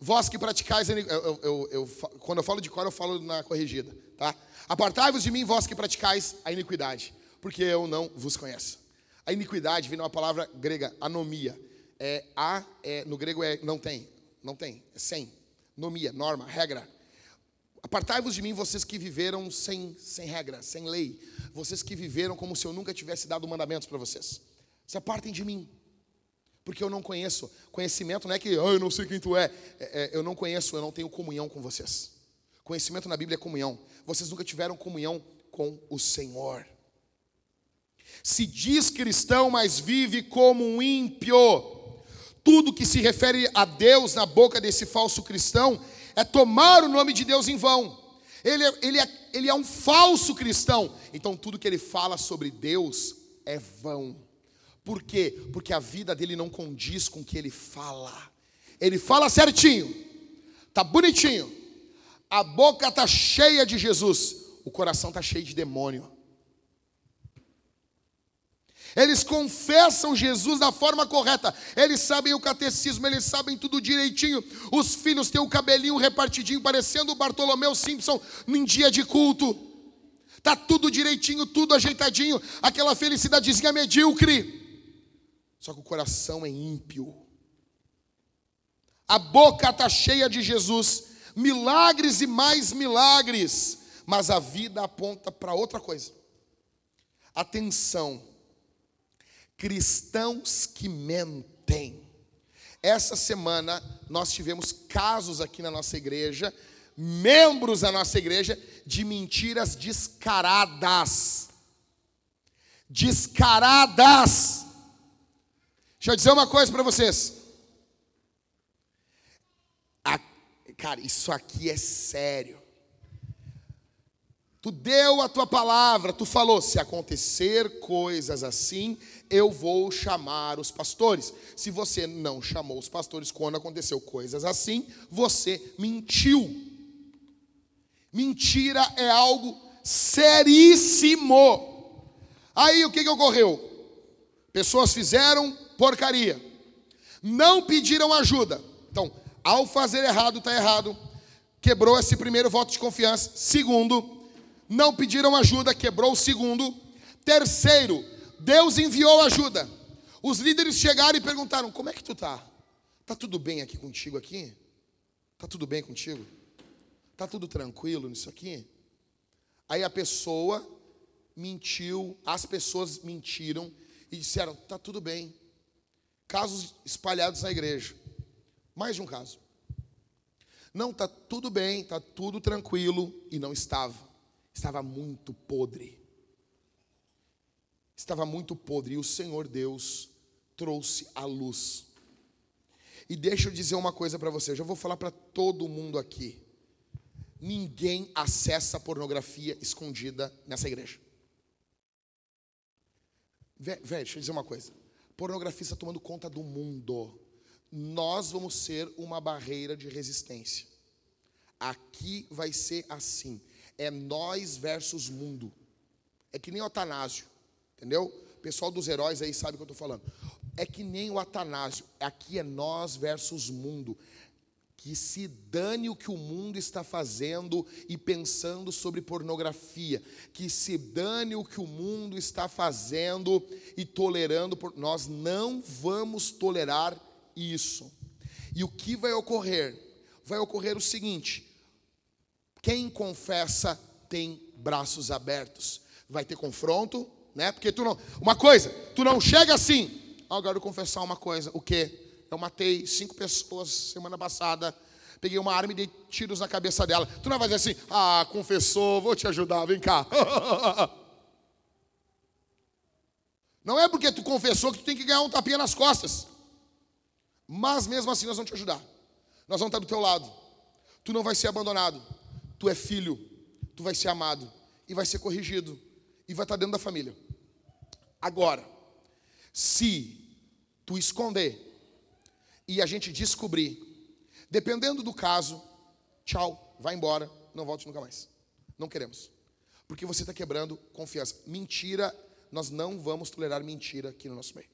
vós que praticais. Eu, eu, eu, quando eu falo de cor, eu falo na corrigida, tá? Apartai-vos de mim, vós que praticais a iniquidade, porque eu não vos conheço. A iniquidade vem de uma palavra grega, anomia. É a, é, no grego é não tem, não tem, é sem. Nomia, norma, regra. Apartai-vos de mim, vocês que viveram sem, sem regra, sem lei. Vocês que viveram como se eu nunca tivesse dado mandamentos para vocês. Se apartem de mim porque eu não conheço. Conhecimento não é que oh, eu não sei quem tu é. é, é eu não conheço, eu não tenho comunhão com vocês. Conhecimento na Bíblia é comunhão. Vocês nunca tiveram comunhão com o Senhor. Se diz cristão, mas vive como um ímpio. Tudo que se refere a Deus na boca desse falso cristão é tomar o nome de Deus em vão. Ele é, ele é, ele é um falso cristão. Então tudo que ele fala sobre Deus é vão. Por quê? Porque a vida dele não condiz com o que ele fala. Ele fala certinho, tá bonitinho. A boca tá cheia de Jesus, o coração tá cheio de demônio. Eles confessam Jesus da forma correta. Eles sabem o catecismo, eles sabem tudo direitinho. Os filhos têm o cabelinho repartidinho, parecendo o Bartolomeu Simpson em dia de culto. Tá tudo direitinho, tudo ajeitadinho. Aquela felicidadezinha medíocre. Só que o coração é ímpio. A boca está cheia de Jesus, milagres e mais milagres, mas a vida aponta para outra coisa. Atenção, cristãos que mentem. Essa semana nós tivemos casos aqui na nossa igreja, membros da nossa igreja, de mentiras descaradas. Descaradas. Deixa eu dizer uma coisa para vocês. A, cara, isso aqui é sério. Tu deu a tua palavra, tu falou: se acontecer coisas assim, eu vou chamar os pastores. Se você não chamou os pastores quando aconteceu coisas assim, você mentiu. Mentira é algo seríssimo. Aí o que, que ocorreu? Pessoas fizeram porcaria, não pediram ajuda. Então, ao fazer errado, está errado. Quebrou esse primeiro voto de confiança. Segundo, não pediram ajuda, quebrou o segundo. Terceiro, Deus enviou ajuda. Os líderes chegaram e perguntaram: Como é que tu tá? Tá tudo bem aqui contigo aqui? Tá tudo bem contigo? Tá tudo tranquilo nisso aqui? Aí a pessoa mentiu, as pessoas mentiram e disseram: tá tudo bem. Casos espalhados na igreja. Mais de um caso. Não, tá tudo bem, tá tudo tranquilo e não estava. Estava muito podre. Estava muito podre e o Senhor Deus trouxe a luz. E deixa eu dizer uma coisa para você, eu já vou falar para todo mundo aqui. Ninguém acessa pornografia escondida nessa igreja. Velho, deixa eu dizer uma coisa. Pornografia está tomando conta do mundo. Nós vamos ser uma barreira de resistência. Aqui vai ser assim. É nós versus mundo. É que nem o Atanásio. Entendeu? O pessoal dos heróis aí sabe o que eu estou falando. É que nem o Atanásio. Aqui é nós versus mundo que se dane o que o mundo está fazendo e pensando sobre pornografia, que se dane o que o mundo está fazendo e tolerando, por... nós não vamos tolerar isso. E o que vai ocorrer? Vai ocorrer o seguinte: quem confessa tem braços abertos. Vai ter confronto, né? Porque tu não, uma coisa, tu não chega assim. Ah, agora eu confessar uma coisa, o quê? Eu matei cinco pessoas semana passada. Peguei uma arma e dei tiros na cabeça dela. Tu não vai dizer assim, ah, confessou, vou te ajudar, vem cá. Não é porque tu confessou que tu tem que ganhar um tapinha nas costas. Mas mesmo assim nós vamos te ajudar. Nós vamos estar do teu lado. Tu não vai ser abandonado. Tu é filho. Tu vai ser amado. E vai ser corrigido. E vai estar dentro da família. Agora, se tu esconder e a gente descobrir, dependendo do caso, tchau, vai embora, não volte nunca mais. Não queremos. Porque você está quebrando confiança. Mentira, nós não vamos tolerar mentira aqui no nosso meio.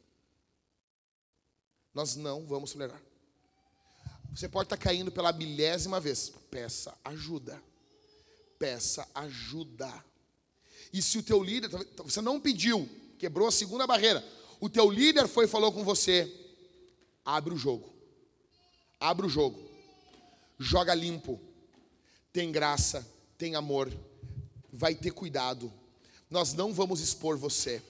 Nós não vamos tolerar. Você pode estar tá caindo pela milésima vez. Peça ajuda. Peça ajuda. E se o teu líder, você não pediu, quebrou a segunda barreira, o teu líder foi e falou com você, abre o jogo. Abre o jogo. Joga limpo. Tem graça, tem amor. Vai ter cuidado. Nós não vamos expor você.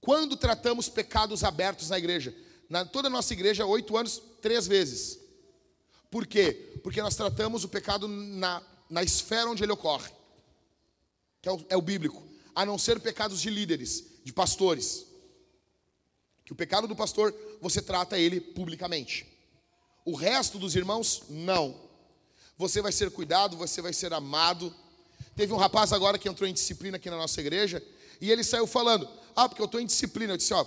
Quando tratamos pecados abertos na igreja, na toda a nossa igreja, oito anos, três vezes. Por quê? Porque nós tratamos o pecado na, na esfera onde ele ocorre, que é o, é o bíblico, a não ser pecados de líderes, de pastores. Que o pecado do pastor, você trata ele publicamente. O resto dos irmãos, não. Você vai ser cuidado, você vai ser amado. Teve um rapaz agora que entrou em disciplina aqui na nossa igreja, e ele saiu falando: Ah, porque eu estou em disciplina. Eu disse: Ó,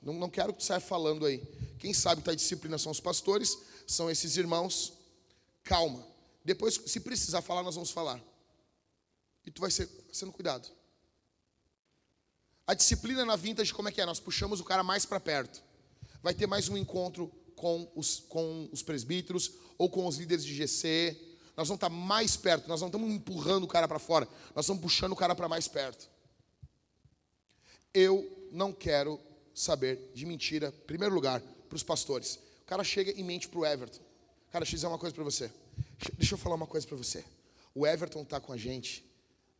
não, não quero que tu saia falando aí. Quem sabe que está em disciplina são os pastores, são esses irmãos. Calma. Depois, se precisar falar, nós vamos falar. E tu vai ser sendo cuidado. A disciplina na vintage, como é que é? Nós puxamos o cara mais para perto. Vai ter mais um encontro com os, com os presbíteros ou com os líderes de GC. Nós vamos estar mais perto, nós não estamos empurrando o cara para fora, nós estamos puxando o cara para mais perto. Eu não quero saber de mentira, em primeiro lugar, para os pastores. O cara chega e mente para o Everton. Cara, deixa eu dizer uma coisa para você. Deixa eu falar uma coisa para você. O Everton está com a gente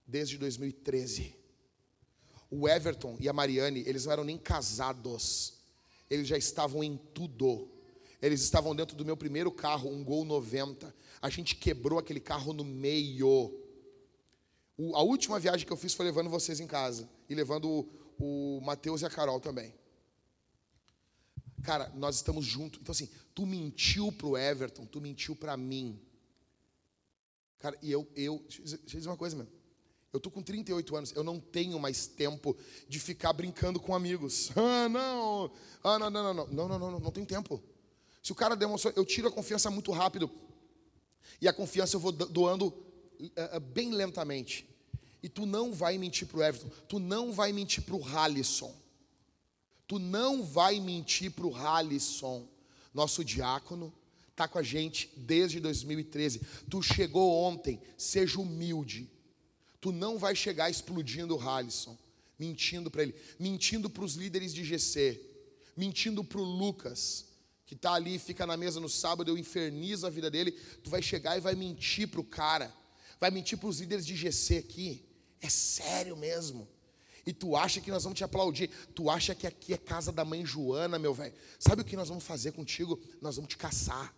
desde 2013. O Everton e a Mariane, eles não eram nem casados. Eles já estavam em tudo. Eles estavam dentro do meu primeiro carro, um Gol 90. A gente quebrou aquele carro no meio. O, a última viagem que eu fiz foi levando vocês em casa. E levando o, o Matheus e a Carol também. Cara, nós estamos juntos. Então, assim, tu mentiu pro Everton, tu mentiu para mim. Cara, e eu, eu, deixa eu dizer uma coisa, meu. Eu tô com 38 anos, eu não tenho mais tempo de ficar brincando com amigos. Ah, não. Ah, não, não, não, não. Não, não, não, não, não tenho tempo. Se o cara demonstrou, eu tiro a confiança muito rápido. E a confiança eu vou doando uh, bem lentamente. E tu não vai mentir pro Everton, tu não vai mentir pro Halisson. Tu não vai mentir para o Halisson, nosso diácono, está com a gente desde 2013. Tu chegou ontem, seja humilde. Tu não vai chegar explodindo o Halisson, mentindo para ele, mentindo para os líderes de GC, mentindo para o Lucas, que está ali, fica na mesa no sábado, eu infernizo a vida dele. Tu vai chegar e vai mentir para o cara, vai mentir para os líderes de GC aqui. É sério mesmo. E tu acha que nós vamos te aplaudir. Tu acha que aqui é casa da mãe Joana, meu velho. Sabe o que nós vamos fazer contigo? Nós vamos te caçar.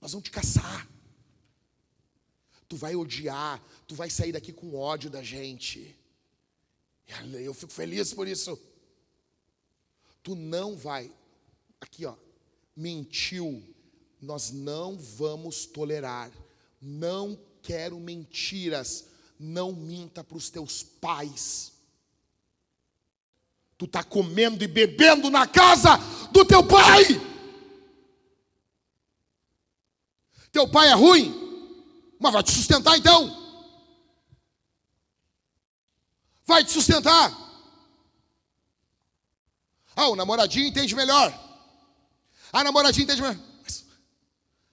Nós vamos te caçar. Tu vai odiar, tu vai sair daqui com ódio da gente. Eu fico feliz por isso. Tu não vai. Aqui, ó. Mentiu. Nós não vamos tolerar. Não quero mentiras não minta para os teus pais. Tu está comendo e bebendo na casa do teu pai. Teu pai é ruim, mas vai te sustentar então. Vai te sustentar. Ah, o namoradinho entende melhor. Ah, namoradinho entende melhor.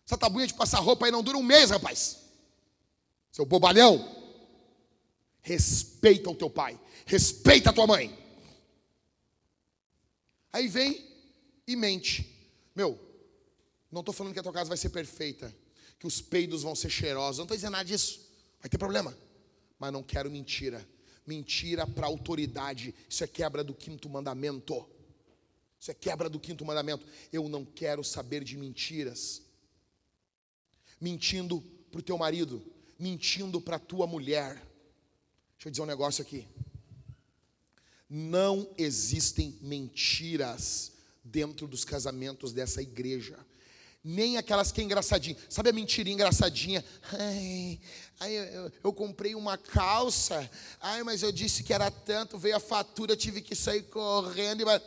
Essa tabuinha de passar roupa aí não dura um mês, rapaz. Seu bobalhão. Respeita o teu pai, respeita a tua mãe. Aí vem e mente. Meu, não estou falando que a tua casa vai ser perfeita, que os peidos vão ser cheirosos, não estou dizendo nada disso. Vai ter problema. Mas não quero mentira. Mentira para autoridade. Isso é quebra do quinto mandamento. Isso é quebra do quinto mandamento. Eu não quero saber de mentiras. Mentindo para o teu marido, mentindo para a tua mulher Deixa eu dizer um negócio aqui. Não existem mentiras dentro dos casamentos dessa igreja. Nem aquelas que é engraçadinha. Sabe a mentirinha engraçadinha? Ai, ai eu, eu, comprei uma calça. Ai, mas eu disse que era tanto. Veio a fatura, tive que sair correndo. E...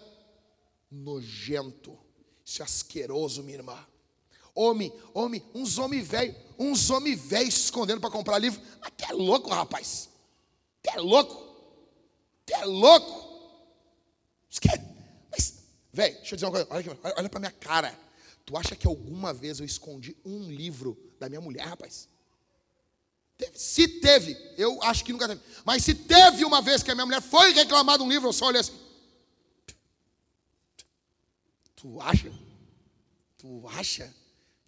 Nojento. Isso é asqueroso, minha irmã. Homem, homem, uns homens velhos, uns homens velhos se escondendo para comprar livro. Até louco, rapaz. Tu é louco? Tu é louco? Mas, velho, deixa eu dizer uma coisa. Olha, olha, pra minha cara. Tu acha que alguma vez eu escondi um livro da minha mulher, rapaz? Se teve, eu acho que nunca teve. Mas se teve uma vez que a minha mulher foi reclamar de um livro, eu só olhei assim. Tu acha? Tu acha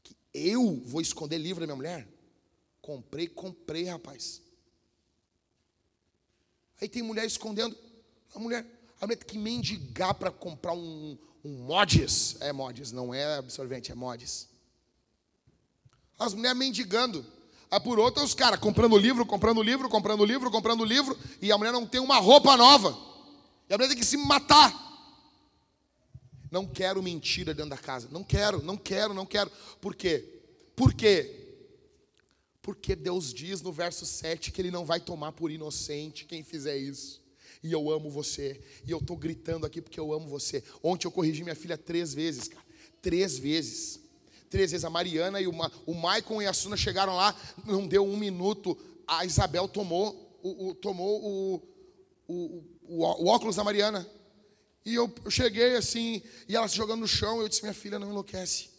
que eu vou esconder livro da minha mulher? Comprei, comprei, rapaz. Aí tem mulher escondendo. A mulher, a mulher tem que mendigar para comprar um, um mods. É mods, não é absorvente, é mods. As mulheres mendigando. Aí por outra, os caras comprando livro, comprando livro, comprando livro, comprando livro. E a mulher não tem uma roupa nova. E a mulher tem que se matar. Não quero mentira dentro da casa. Não quero, não quero, não quero. Por quê? Por quê? Porque Deus diz no verso 7 que Ele não vai tomar por inocente quem fizer isso. E eu amo você. E eu estou gritando aqui porque eu amo você. Ontem eu corrigi minha filha três vezes, cara. Três vezes. Três vezes. A Mariana e o, o Maicon e a Suna chegaram lá. Não deu um minuto. A Isabel tomou o, o tomou o, o, o, óculos da Mariana. E eu, eu, cheguei assim, e ela se jogando no chão. Eu disse: Minha filha, não enlouquece.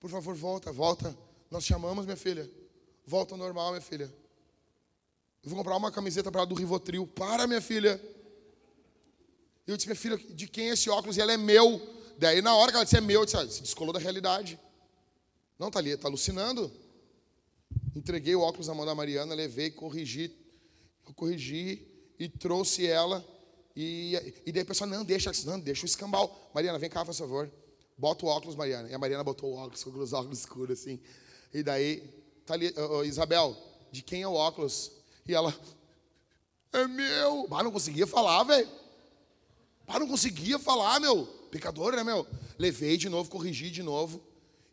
Por favor, volta, volta. Nós chamamos, minha filha. Volta ao normal, minha filha. Eu vou comprar uma camiseta para ela do Rivotril. Para, minha filha. Eu disse, minha filha, de quem é esse óculos? E ela é meu. Daí, na hora que ela disse, é meu, eu disse, ah, se descolou da realidade. Não, tá ali, tá alucinando. Entreguei o óculos na mão da Mariana, levei, corrigi, eu corrigi e trouxe ela. E, e daí a pessoa, não, deixa, não, deixa o escambau. Mariana, vem cá, por favor. Bota o óculos, Mariana. E a Mariana botou o óculos, com os óculos escuros assim. E daí, tá ali, oh, Isabel, de quem é o óculos? E ela, é meu. Mas não conseguia falar, velho. Mas não conseguia falar, meu. Pecador, né, meu? Levei de novo, corrigi de novo.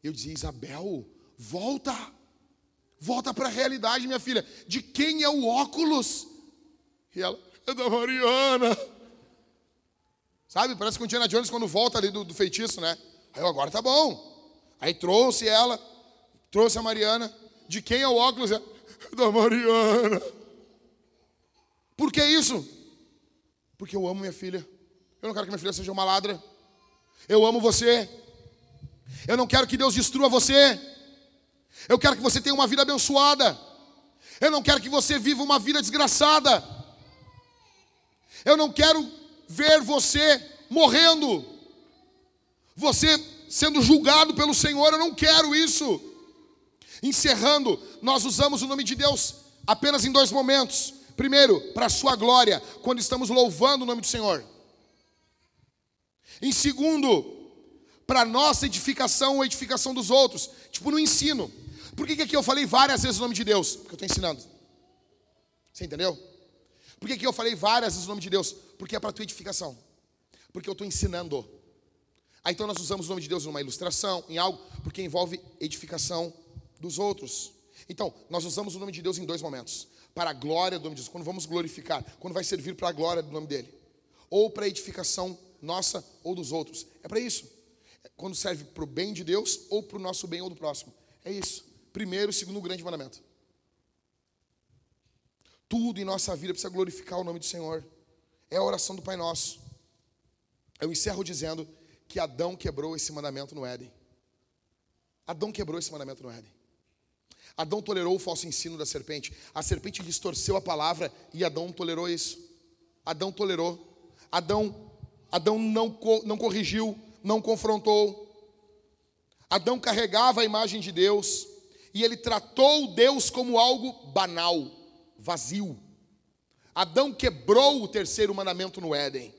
Eu dizia, Isabel, volta. Volta para a realidade, minha filha. De quem é o óculos? E ela, é da Mariana. Sabe, parece com o Jones quando volta ali do, do feitiço, né? Aí eu, agora tá bom. Aí trouxe ela, trouxe a Mariana. De quem é o óculos? É da Mariana. Por que isso? Porque eu amo minha filha. Eu não quero que minha filha seja uma ladra. Eu amo você. Eu não quero que Deus destrua você. Eu quero que você tenha uma vida abençoada. Eu não quero que você viva uma vida desgraçada. Eu não quero ver você morrendo. Você sendo julgado pelo Senhor. Eu não quero isso. Encerrando, nós usamos o nome de Deus apenas em dois momentos. Primeiro, para a sua glória, quando estamos louvando o nome do Senhor. Em segundo, para nossa edificação ou edificação dos outros, tipo no ensino. Por que, que aqui eu falei várias vezes o nome de Deus? Porque eu estou ensinando. Você entendeu? Por que, que eu falei várias vezes o nome de Deus? Porque é para tua edificação. Porque eu estou ensinando. Aí então nós usamos o nome de Deus numa ilustração, em algo, porque envolve edificação dos outros. Então, nós usamos o nome de Deus em dois momentos para a glória do nome de Deus, quando vamos glorificar, quando vai servir para a glória do nome dele, ou para a edificação nossa ou dos outros. É para isso. Quando serve para o bem de Deus ou para o nosso bem ou do próximo. É isso. Primeiro e segundo grande mandamento. Tudo em nossa vida precisa glorificar o nome do Senhor. É a oração do Pai Nosso. Eu encerro dizendo que Adão quebrou esse mandamento no Éden. Adão quebrou esse mandamento no Éden. Adão tolerou o falso ensino da serpente. A serpente distorceu a palavra e Adão tolerou isso. Adão tolerou. Adão, Adão não, não corrigiu, não confrontou. Adão carregava a imagem de Deus e ele tratou Deus como algo banal, vazio. Adão quebrou o terceiro mandamento no Éden.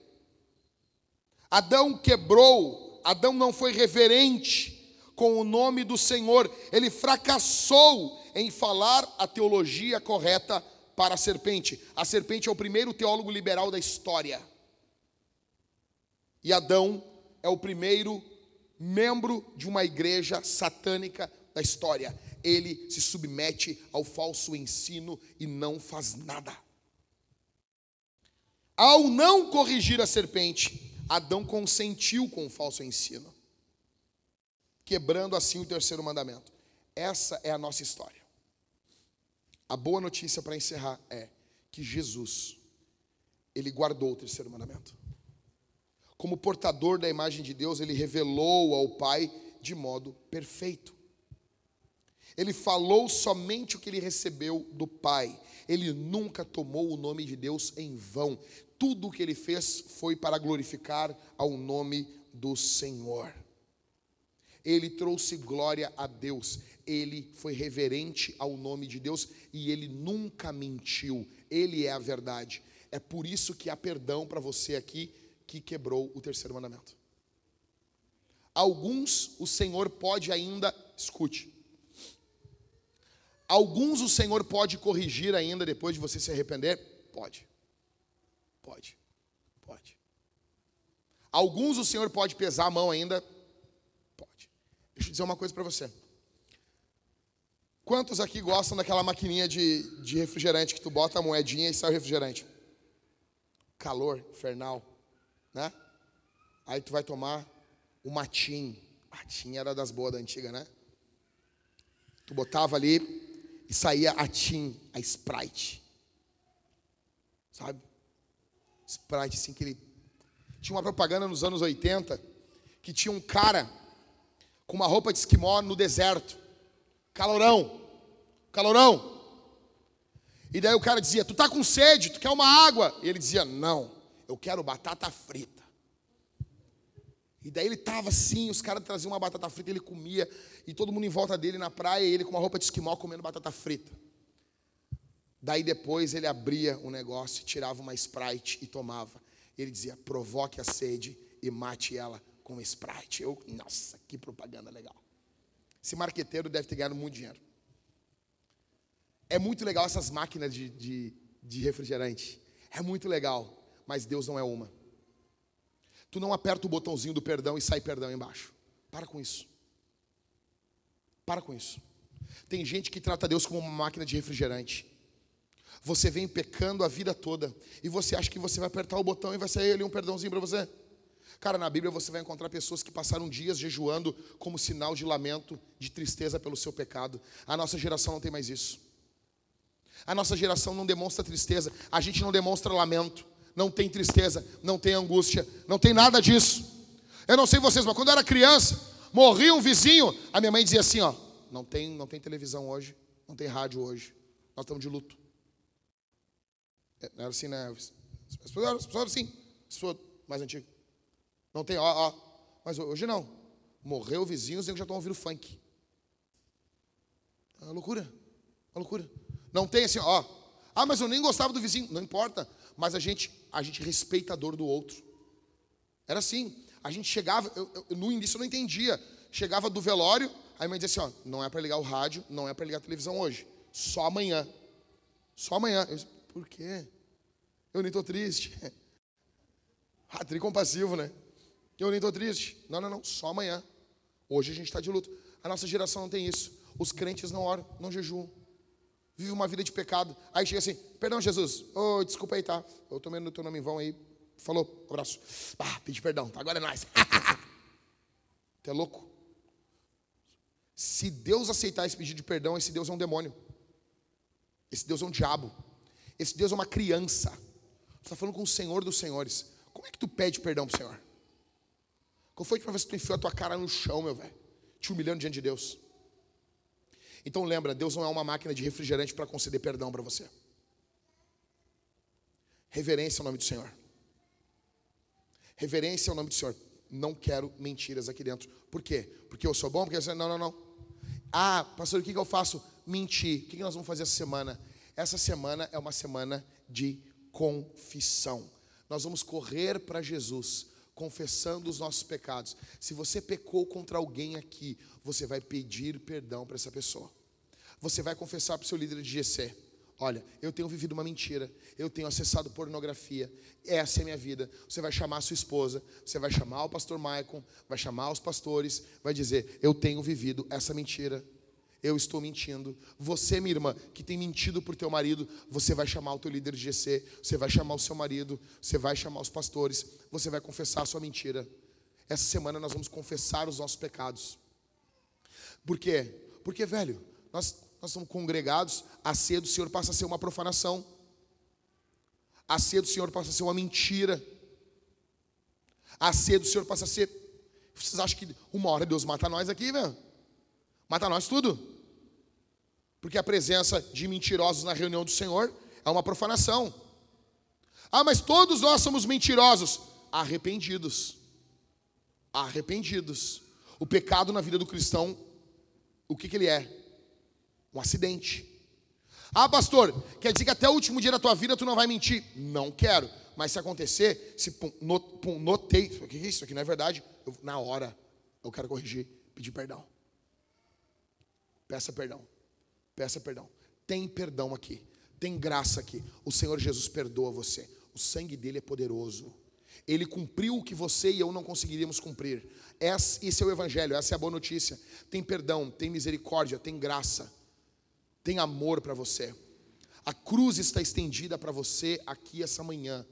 Adão quebrou, Adão não foi reverente com o nome do Senhor. Ele fracassou em falar a teologia correta para a serpente. A serpente é o primeiro teólogo liberal da história. E Adão é o primeiro membro de uma igreja satânica da história. Ele se submete ao falso ensino e não faz nada. Ao não corrigir a serpente, Adão consentiu com o falso ensino quebrando assim o terceiro mandamento. Essa é a nossa história. A boa notícia para encerrar é que Jesus, ele guardou o terceiro mandamento. Como portador da imagem de Deus, ele revelou ao Pai de modo perfeito. Ele falou somente o que ele recebeu do Pai. Ele nunca tomou o nome de Deus em vão. Tudo o que ele fez foi para glorificar ao nome do Senhor ele trouxe glória a Deus, ele foi reverente ao nome de Deus e ele nunca mentiu, ele é a verdade. É por isso que há perdão para você aqui que quebrou o terceiro mandamento. Alguns o Senhor pode ainda, escute, alguns o Senhor pode corrigir ainda depois de você se arrepender? Pode, pode, pode. Alguns o Senhor pode pesar a mão ainda? Deixa eu dizer uma coisa para você. Quantos aqui gostam daquela maquininha de, de refrigerante que tu bota a moedinha e sai o refrigerante? Calor infernal, né? Aí tu vai tomar o matim. Matim era das boas da antiga, né? Tu botava ali e saía a Tim, a Sprite. Sabe? Sprite, assim, que ele. Tinha uma propaganda nos anos 80 que tinha um cara com uma roupa de esquimó no deserto. Calorão. Calorão. E daí o cara dizia: Tu tá com sede, tu quer uma água? E ele dizia: Não, eu quero batata frita. E daí ele tava assim, os caras traziam uma batata frita, ele comia, e todo mundo em volta dele na praia, ele com uma roupa de esquimó comendo batata frita. Daí depois ele abria o negócio, tirava uma Sprite e tomava. Ele dizia: provoque a sede e mate ela com Sprite. Eu, nossa, que propaganda legal. Esse marqueteiro deve ter ganhado muito dinheiro. É muito legal essas máquinas de, de, de refrigerante. É muito legal, mas Deus não é uma. Tu não aperta o botãozinho do perdão e sai perdão embaixo. Para com isso. Para com isso. Tem gente que trata Deus como uma máquina de refrigerante. Você vem pecando a vida toda e você acha que você vai apertar o botão e vai sair ali um perdãozinho para você? Cara, na Bíblia você vai encontrar pessoas que passaram dias jejuando como sinal de lamento, de tristeza pelo seu pecado. A nossa geração não tem mais isso. A nossa geração não demonstra tristeza, a gente não demonstra lamento, não tem tristeza, não tem angústia, não tem nada disso. Eu não sei vocês, mas quando eu era criança, morria um vizinho, a minha mãe dizia assim, ó, não tem, não tem televisão hoje, não tem rádio hoje, nós estamos de luto. É, era assim, né? Eram, as pessoas eram assim, as pessoas mais antigas. Não tem, ó, ó. Mas hoje não. Morreu o vizinho, os já estão ouvindo funk. É uma loucura. Uma loucura. Não tem assim, ó. Ah, mas eu nem gostava do vizinho. Não importa. Mas a gente, a gente respeita a dor do outro. Era assim. A gente chegava, eu, eu, no início eu não entendia. Chegava do velório, aí a mãe dizia assim, ó, não é para ligar o rádio, não é para ligar a televisão hoje. Só amanhã. Só amanhã. Eu disse, por quê? Eu nem estou triste. Ah, compassivo, né? Eu nem estou triste. Não, não, não. Só amanhã. Hoje a gente está de luto. A nossa geração não tem isso. Os crentes não oram, não jejuam. Vive uma vida de pecado. Aí chega assim, perdão, Jesus. Oh, desculpa aí, tá? Eu tomei no teu nome em vão aí. Falou, abraço. Ah, pedi perdão, tá? Agora é nós. Tu é louco? Se Deus aceitar esse pedido de perdão, esse Deus é um demônio. Esse Deus é um diabo. Esse Deus é uma criança. Você está falando com o Senhor dos Senhores. Como é que tu pede perdão para o Senhor? Qual foi que uma vez que tu enfiou a tua cara no chão, meu velho? Te humilhando diante de Deus. Então lembra, Deus não é uma máquina de refrigerante para conceder perdão para você. Reverência ao nome do Senhor. Reverência ao nome do Senhor. Não quero mentiras aqui dentro. Por quê? Porque eu sou bom? Porque Não, não, não. Ah, pastor, o que eu faço? Mentir. O que nós vamos fazer essa semana? Essa semana é uma semana de confissão. Nós vamos correr para Jesus, confessando os nossos pecados. Se você pecou contra alguém aqui, você vai pedir perdão para essa pessoa. Você vai confessar para o seu líder de GC. Olha, eu tenho vivido uma mentira, eu tenho acessado pornografia, essa é a minha vida. Você vai chamar a sua esposa, você vai chamar o pastor Maicon, vai chamar os pastores, vai dizer: Eu tenho vivido essa mentira, eu estou mentindo. Você, minha irmã, que tem mentido por teu marido, você vai chamar o teu líder de GC, você vai chamar o seu marido, você vai chamar os pastores, você vai confessar a sua mentira. Essa semana nós vamos confessar os nossos pecados. Por quê? Porque, velho, nós, nós estamos congregados, a ceia do Senhor passa a ser uma profanação. A ceia do Senhor passa a ser uma mentira. A ceia do Senhor passa a ser. Vocês acham que uma hora Deus mata nós aqui, velho? Mata nós tudo. Porque a presença de mentirosos na reunião do Senhor é uma profanação. Ah, mas todos nós somos mentirosos. Arrependidos. Arrependidos. O pecado na vida do cristão, o que, que ele é? Um acidente. Ah, pastor, quer dizer que até o último dia da tua vida tu não vai mentir? Não quero. Mas se acontecer, se notei, o que é isso? Aqui não é verdade. Eu, na hora, eu quero corrigir, pedir perdão. Peça perdão. Peça perdão. Tem perdão aqui. Tem graça aqui. O Senhor Jesus perdoa você. O sangue dele é poderoso. Ele cumpriu o que você e eu não conseguiríamos cumprir. Esse é o Evangelho, essa é a boa notícia. Tem perdão, tem misericórdia, tem graça, tem amor para você. A cruz está estendida para você aqui essa manhã.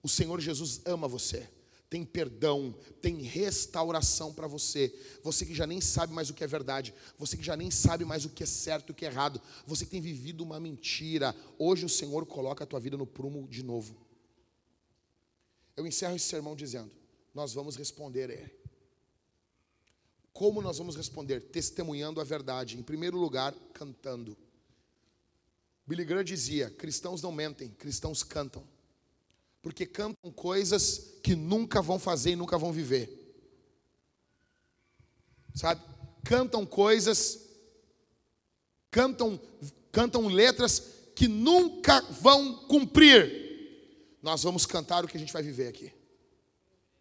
O Senhor Jesus ama você tem perdão, tem restauração para você. Você que já nem sabe mais o que é verdade, você que já nem sabe mais o que é certo e o que é errado, você que tem vivido uma mentira, hoje o Senhor coloca a tua vida no prumo de novo. Eu encerro esse sermão dizendo: nós vamos responder a Ele. Como nós vamos responder? Testemunhando a verdade. Em primeiro lugar, cantando. Billy Graham dizia: cristãos não mentem, cristãos cantam porque cantam coisas que nunca vão fazer e nunca vão viver. sabe? Cantam coisas, cantam, cantam letras que nunca vão cumprir. Nós vamos cantar o que a gente vai viver aqui.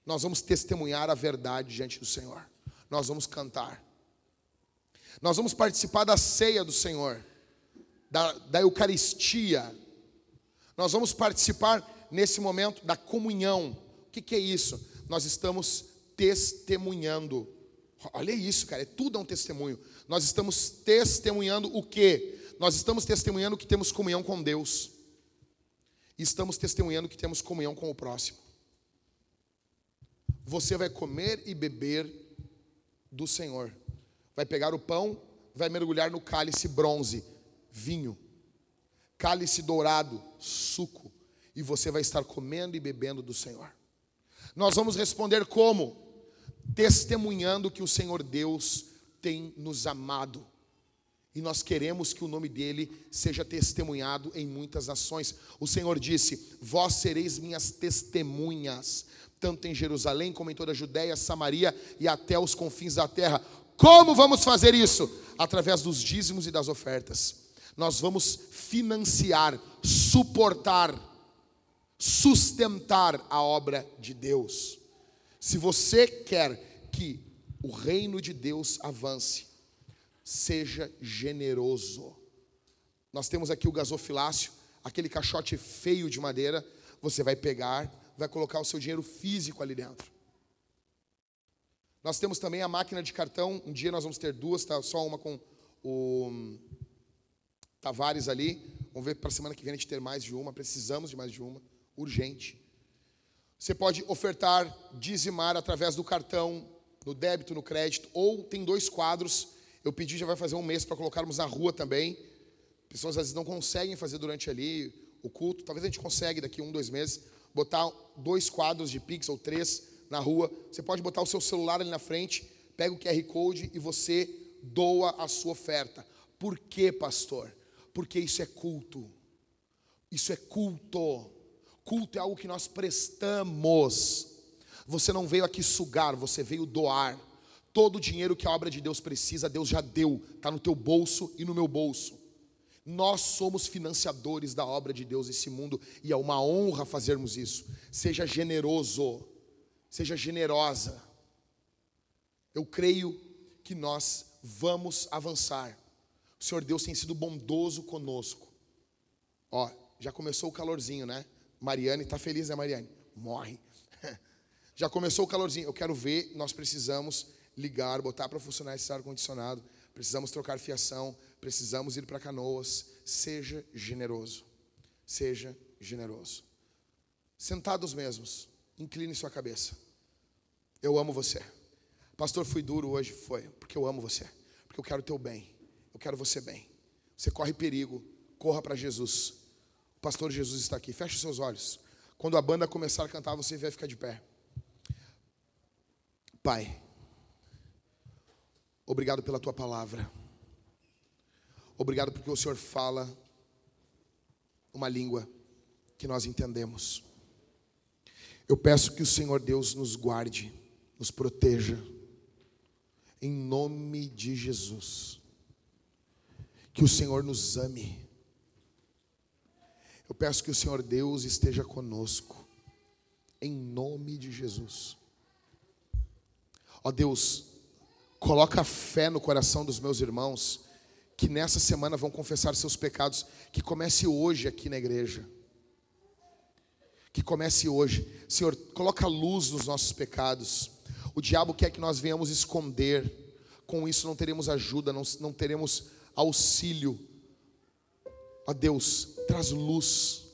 Nós vamos testemunhar a verdade diante do Senhor. Nós vamos cantar. Nós vamos participar da ceia do Senhor, da, da Eucaristia. Nós vamos participar nesse momento da comunhão. O que, que é isso? Nós estamos testemunhando. Olha isso, cara, é tudo um testemunho. Nós estamos testemunhando o quê? Nós estamos testemunhando que temos comunhão com Deus. Estamos testemunhando que temos comunhão com o próximo. Você vai comer e beber do Senhor. Vai pegar o pão, vai mergulhar no cálice bronze, vinho. Cálice dourado, suco. E você vai estar comendo e bebendo do Senhor. Nós vamos responder como? Testemunhando que o Senhor Deus tem nos amado. E nós queremos que o nome dele seja testemunhado em muitas nações. O Senhor disse: Vós sereis minhas testemunhas, tanto em Jerusalém como em toda a Judéia, Samaria e até os confins da terra. Como vamos fazer isso? Através dos dízimos e das ofertas. Nós vamos financiar, suportar, sustentar a obra de Deus. Se você quer que o reino de Deus avance, seja generoso. Nós temos aqui o gasofilácio, aquele caixote feio de madeira. Você vai pegar, vai colocar o seu dinheiro físico ali dentro. Nós temos também a máquina de cartão. Um dia nós vamos ter duas, tá? Só uma com o Tavares ali. Vamos ver para a semana que vem a gente ter mais de uma. Precisamos de mais de uma, urgente. Você pode ofertar, dizimar através do cartão, no débito, no crédito, ou tem dois quadros eu pedi, já vai fazer um mês para colocarmos na rua também. Pessoas às vezes não conseguem fazer durante ali o culto. Talvez a gente consiga daqui um, dois meses, botar dois quadros de Pix ou três na rua. Você pode botar o seu celular ali na frente, pega o QR Code e você doa a sua oferta. Por quê, pastor? Porque isso é culto. Isso é culto. Culto é algo que nós prestamos. Você não veio aqui sugar, você veio doar. Todo o dinheiro que a obra de Deus precisa, Deus já deu, está no teu bolso e no meu bolso. Nós somos financiadores da obra de Deus nesse mundo e é uma honra fazermos isso. Seja generoso, seja generosa. Eu creio que nós vamos avançar. O Senhor Deus tem sido bondoso conosco. Ó, já começou o calorzinho, né? Mariane está feliz, né, Mariane? Morre. já começou o calorzinho. Eu quero ver, nós precisamos ligar, botar para funcionar esse ar-condicionado, precisamos trocar fiação, precisamos ir para canoas. Seja generoso. Seja generoso. Sentados mesmos, incline sua cabeça. Eu amo você. Pastor, fui duro hoje, foi, porque eu amo você, porque eu quero o teu bem, eu quero você bem. Você corre perigo, corra para Jesus. O pastor Jesus está aqui. Feche seus olhos. Quando a banda começar a cantar, você vai ficar de pé. Pai, Obrigado pela tua palavra. Obrigado porque o Senhor fala uma língua que nós entendemos. Eu peço que o Senhor Deus nos guarde, nos proteja, em nome de Jesus. Que o Senhor nos ame. Eu peço que o Senhor Deus esteja conosco, em nome de Jesus. Ó Deus, Coloca fé no coração dos meus irmãos que nessa semana vão confessar seus pecados, que comece hoje aqui na igreja. Que comece hoje. Senhor, coloca luz nos nossos pecados. O diabo quer que nós venhamos esconder. Com isso não teremos ajuda, não, não teremos auxílio. Ó Deus, traz luz.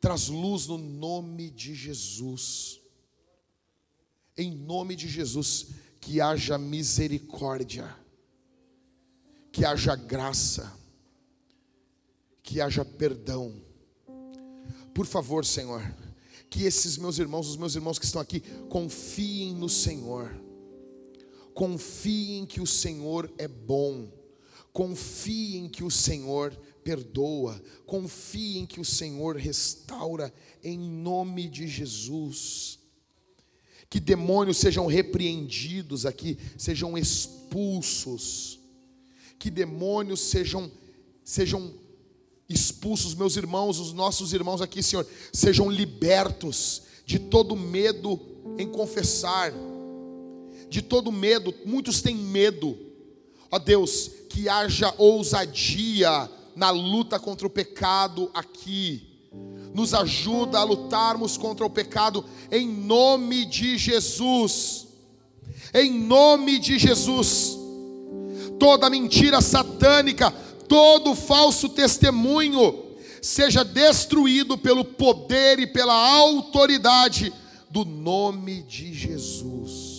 Traz luz no nome de Jesus. Em nome de Jesus que haja misericórdia, que haja graça, que haja perdão. Por favor, Senhor, que esses meus irmãos, os meus irmãos que estão aqui, confiem no Senhor, confiem que o Senhor é bom, confiem que o Senhor perdoa, confiem que o Senhor restaura, em nome de Jesus. Que demônios sejam repreendidos aqui, sejam expulsos. Que demônios sejam sejam expulsos, meus irmãos, os nossos irmãos aqui, Senhor, sejam libertos de todo medo em confessar, de todo medo, muitos têm medo, ó Deus, que haja ousadia na luta contra o pecado aqui, nos ajuda a lutarmos contra o pecado em nome de Jesus, em nome de Jesus, toda mentira satânica, todo falso testemunho, seja destruído pelo poder e pela autoridade do nome de Jesus.